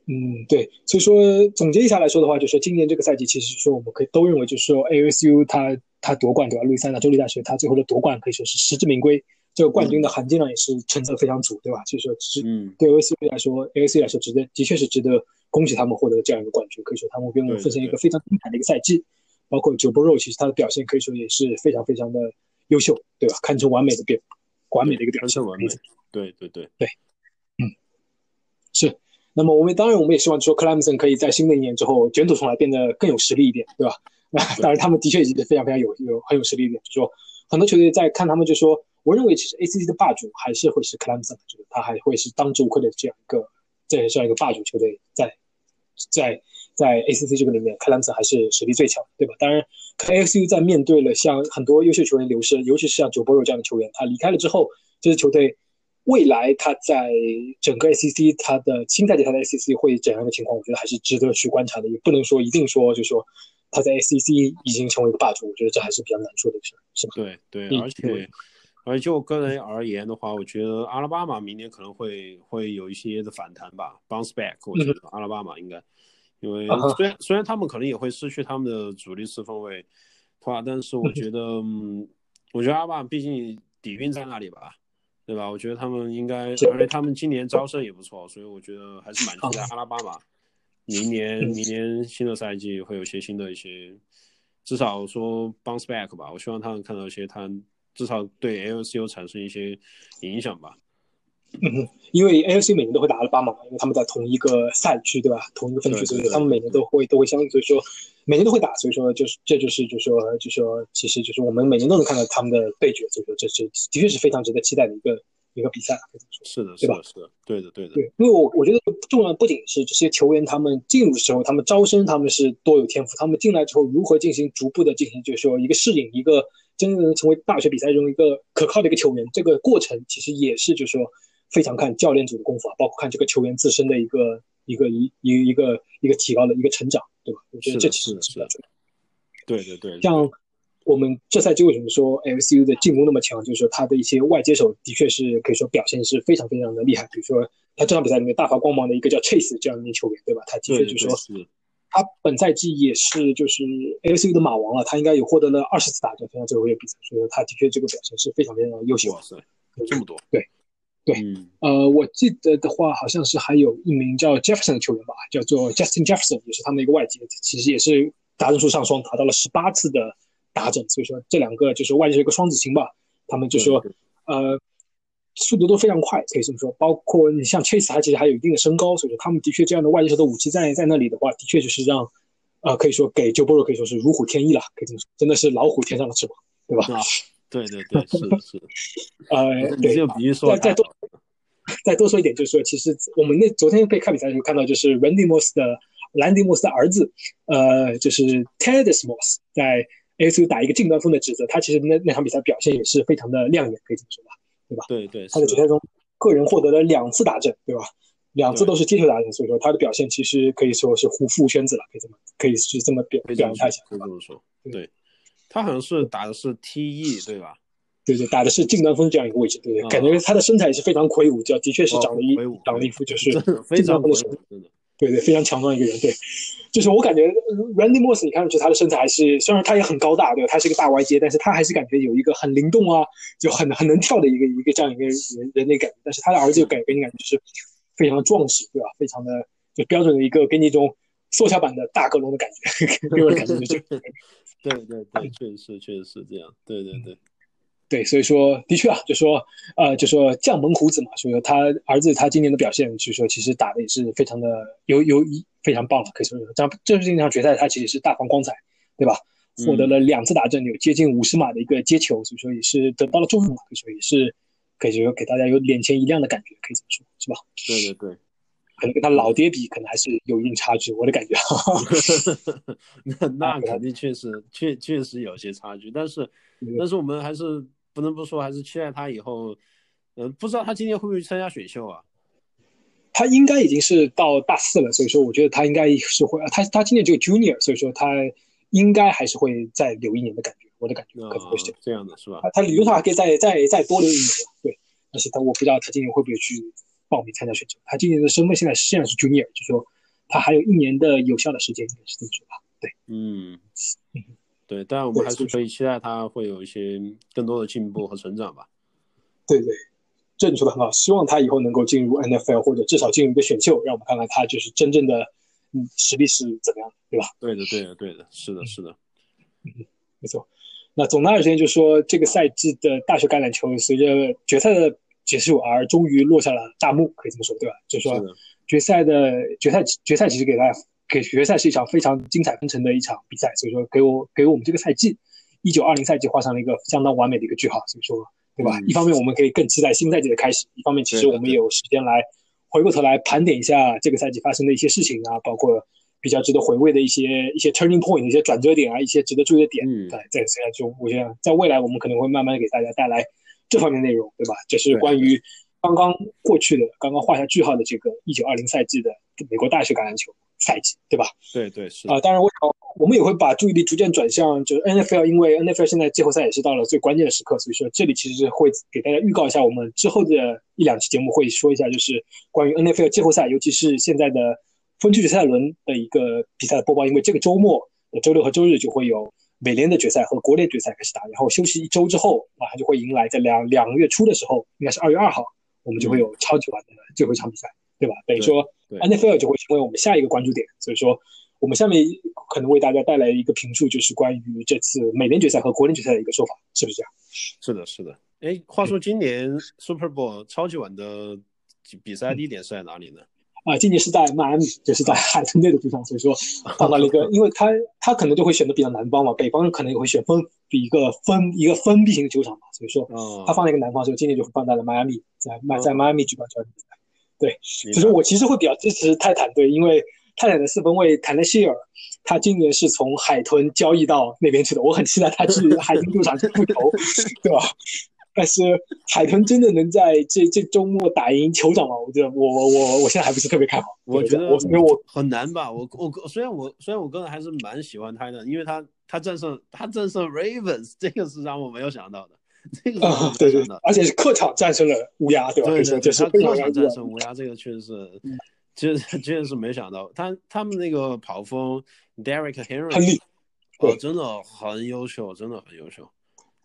嗯，对，所以说总结一下来说的话，就是今年这个赛季，其实说我们可以都认为，就是说 ASU 它它夺冠对吧？路易斯安那州立大学它最后的夺冠可以说是实至名归，这个冠军的含金量也是成色非常足，对吧？所以说，是嗯，对 AOC 来说，AOC 来说值得，的确是值得恭喜他们获得这样一个冠军。可以说，他们给我们奉献一个非常精彩的一个赛季。包括九波肉，其实他的表现可以说也是非常非常的优秀，对吧？堪称完美的表，完美的一个表现。完美。对对对对，嗯，是。那么我们当然我们也希望说，克莱姆森可以在新的一年之后卷土重来，变得更有实力一点，对吧？那当然，他们的确已经非常非常有有很有实力一点。就说很多球队在看他们，就说我认为其实 ACC 的霸主还是会是克莱姆森，就是他还会是当之无愧的这样一个这样一个霸主球队在在。在 ACC 这个里面，克莱姆森还是实力最强，对吧？当然，ASU 在面对了像很多优秀球员流失，尤其是像九波罗这样的球员，他离开了之后，这支球队未来它在整个 ACC 它的新赛季它的 ACC 会怎样的情况，我觉得还是值得去观察的。也不能说一定说，就说他在 ACC 已经成为一个霸主，我觉得这还是比较难说的事，是吧？对对，而且而就个人而言的话，我觉得阿拉巴马明年可能会会有一些的反弹吧，bounce back，我觉得阿拉巴马应该。因为虽然虽然他们可能也会失去他们的主力四分卫，话，但是我觉得，嗯，我觉得阿巴毕竟底蕴在那里吧，对吧？我觉得他们应该，而且他们今年招生也不错，所以我觉得还是蛮期待阿拉巴马明年明年新的赛季会有些新的一些，至少说 bounce back 吧。我希望他能看到一些，他至少对 LCU 产生一些影响吧。嗯，因为 AFC 每年都会打阿拉巴马嘛，因为他们在同一个赛区，对吧？同一个分区，所以他们每年都会都会相，所以说每年都会打，所以说就是这就是就是说就是说，其实就是我们每年都能看到他们的对决，所以说这是的确是非常值得期待的一个一个比赛，可以这么说。是的，对吧？是的，对的，对的。对，因为我我觉得重要不仅是这些球员他们进入的时候，他们招生他们是多有天赋，他们进来之后如何进行逐步的进行，就是说一个适应，一个真正能成为大学比赛中一个可靠的一个球员，这个过程其实也是就是说。非常看教练组的功夫啊，包括看这个球员自身的一个一个一一一个一个提高的一个成长，对吧？我觉得这其实是比较重要。对对对，像我们这赛季为什么说 LCU 的进攻那么强，就是说他的一些外接手的确是可以说表现是非常非常的厉害。比如说他这场比赛里面大发光芒的一个叫 Chase 这样一名球员，对吧？他的确就是说，他本赛季也是就是 LCU 的马王了，他应该有获得了二十次打正参加最后一个比赛，所以说他的确这个表现是非常非常的优秀。哇塞，有这么多？对。对，呃，我记得的话，好像是还有一名叫 Jefferson 的球员吧，叫做 Justin Jefferson，也是他们的一个外接，其实也是达阵数上双，达到了十八次的达阵，所以说这两个就是外接是一个双子星吧，他们就说，呃，速度都非常快，可以这么说。包括你像 Chase，他其实还有一定的身高，所以说他们的确这样的外接手的武器在在那里的话，的确就是让，呃，可以说给 Joe Burrow 可以说是如虎添翼了，可以这么说，真的是老虎添上了翅膀，对吧？对对对对，是是，呃，对，再再多再多说一点，就是说，其实我们那昨天被看比赛的时候看到，就是 Randy Moss 的兰迪莫斯的儿子，呃，就是 Ted Moss 在 ASU 打一个近端锋的职责，他其实那那场比赛表现也是非常的亮眼，可以这么说吧，对吧？对对，他在决赛中个人获得了两次打正，对吧？两次都是接球打正，所以说他的表现其实可以说是虎父圈子了，可以这么可以是这么表表扬他一下，可以这么说，对。他好像是打的是 TE 对吧？对对，打的是近端锋这样一个位置，对对，感觉他的身材也是非常魁梧，这的确是长了一长了一副就是非常的对对，非常强壮一个人。对，就是我感觉 Randy Moss，你看上去他的身材还是虽然他也很高大，对吧？他是一个大外接，但是他还是感觉有一个很灵动啊，就很很能跳的一个一个这样一个人人的感觉。但是他的儿子给给你感觉就是非常的壮实，对吧？非常的就标准的一个给你一种缩小版的大格隆的感觉，给我的感觉就 是。对对对，确实是，确实是这样。对对对，对，所以说的确啊，就说呃，就说将门虎子嘛，所以说他儿子他今年的表现，就是说其实打的也是非常的有有非常棒了，可以说这这是这场决赛他其实是大放光彩，对吧？获得了两次打正，有接近五十码的一个接球，所以说也是得到了重用，可以说也是可以说给大家有眼前一亮的感觉，可以这么说，是吧？对对对。可能跟他老爹比，可能还是有一定差距，我的感觉。那那肯定确实确确实有些差距，但是但是我们还是不能不说，还是期待他以后。嗯，不知道他今年会不会参加选秀啊？他应该已经是到大四了，所以说我觉得他应该是会。他他今年只有 junior，所以说他应该还是会再留一年的感觉，我的感觉可能会是这样的，是吧？他理论上还可以再再再多留一年，对。但是他我不知道他今年会不会去。报名参加选秀，他今年的身份现在实际上是 junior，就说他还有一年的有效的时间，应该是这么说吧？对，嗯，对，但我们还是可以期待他会有一些更多的进步和成长吧。对对，这你说的很好，希望他以后能够进入 NFL 或者至少进入一个选秀，让我们看看他就是真正的嗯实力是怎么样的，对吧？对的，对的，对的，是的，是的，嗯，没错。那总的而言，就是说这个赛季的大学橄榄球随着决赛的结束而终于落下了大幕，可以这么说，对吧？就是说决赛的决赛决赛其实给大家给决赛是一场非常精彩纷呈的一场比赛，所以说给我给我们这个赛季一九二零赛季画上了一个相当完美的一个句号，所以说对吧？一方面我们可以更期待新赛季的开始，一方面其实我们有时间来回过头来盘点一下这个赛季发生的一些事情啊，包括。比较值得回味的一些一些 turning point 一些转折点啊，一些值得注意的点，在在赛中，我觉得在未来我们可能会慢慢的给大家带来这方面内容，对吧？这是关于刚刚过去的、刚刚画下句号的这个一九二零赛季的美国大学橄榄球赛季，对吧？对对是啊，当然我想我们也会把注意力逐渐转向就是 NFL，因为 NFL 现在季后赛也是到了最关键的时刻，所以说这里其实是会给大家预告一下我们之后的一两期节目会说一下，就是关于 NFL 季后赛，尤其是现在的。分区决赛轮的一个比赛的播报，因为这个周末的周六和周日就会有美联的决赛和国联决赛开始打，然后休息一周之后，马上就会迎来在两两个月初的时候，应该是二月二号，我们就会有超级碗的最后一场比赛，对吧？等于说 NFL 就会成为我们下一个关注点，所以说我们下面可能为大家带来一个评述，就是关于这次美联决赛和国联决赛的一个说法，是不是这样？是的，是的。哎，话说今年 Super Bowl 超级碗的比赛地点是在哪里呢？啊，今年是在迈阿密，就是在海豚队的主场，所以说放到了一个，因为他他可能就会选择比较南方嘛，北方可能也会选封比一个封一个封闭型的球场嘛，所以说他放在一个南方，所以今年就会放在了迈阿密，在迈在迈阿密举办这场比赛。对，所以说我其实会比较支持泰坦队，因为泰坦的四分卫坦勒希尔，他今年是从海豚交易到那边去的，我很期待他去海豚主场去复仇，对吧？但是海豚真的能在这这周末打赢酋长吗？我觉得我我我我现在还不是特别看好。我觉得我因为我很难吧。我我虽然我虽然我个人还是蛮喜欢他的，因为他他战胜他战胜 Ravens，这个是让我没有想到的。这个对对，而且是客场战胜了乌鸦，对吧？对对，就是客场战胜乌鸦，这个确实是，确实确实是没想到。他他们那个跑锋 Derek Henry，哦，真的很优秀，真的很优秀。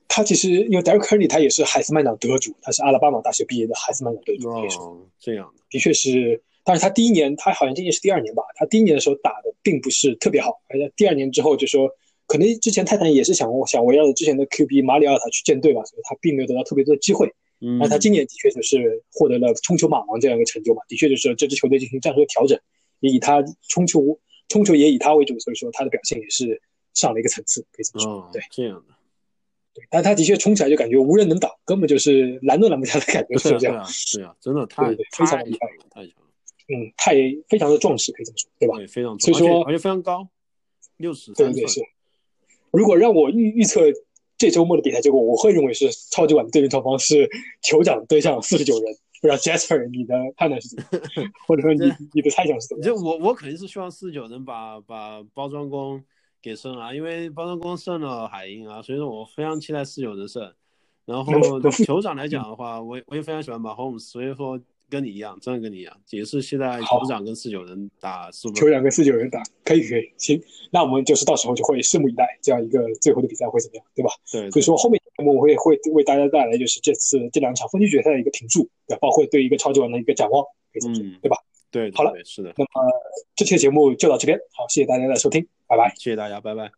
他其实因为 Derek Henry 他也是海斯曼奖得主，他是阿拉巴马大学毕业的海斯曼奖得主。哦，这样的确是，但是他第一年，他好像今年是第二年吧，他第一年的时候打的并不是特别好，而且第二年之后就说，可能之前泰坦也是想想围绕着之前的 QB 马里奥塔去建队吧，所以他并没有得到特别多的机会。嗯，那他今年的确就是获得了冲球马王这样一个成就嘛，的确就是这支球队进行战术的调整，也以他冲球冲球也以他为主，所以说他的表现也是上了一个层次，可以这么说。对，这样的。但他的确冲起来就感觉无人能挡，根本就是拦都拦不下的感觉，是这样。对啊，真的太非常厉害，太强了。嗯，太非常的壮实，可以这么说，对吧？对，非常。所以说而且非常高，六十。对对是。如果让我预预测这周末的比赛结果，我会认为是超级碗的对阵双方是酋长对上四十九人。不知道 Jasper 你的判断是怎么？或者说你你的猜想是怎么？就我我肯定是希望四十九人把把包装工。给胜啊，因为包装工胜了海鹰啊，所以说我非常期待四九人胜。然后酋长来讲的话，我我也非常喜欢马 Holmes，所以说跟你一样，真的跟你一样，也是期待酋长跟四九人打。酋长跟四九人打，可以可以，行，那我们就是到时候就会拭目以待，这样一个最后的比赛会怎么样，对吧？对。所以说后面我们会会为大家带来就是这次这两场分区决赛的一个评述，对，包括对一个超级碗的一个展望，可以这么说，对吧？对，好了，是的。那么这期的节目就到这边，好，谢谢大家的收听，拜拜。谢谢大家，拜拜。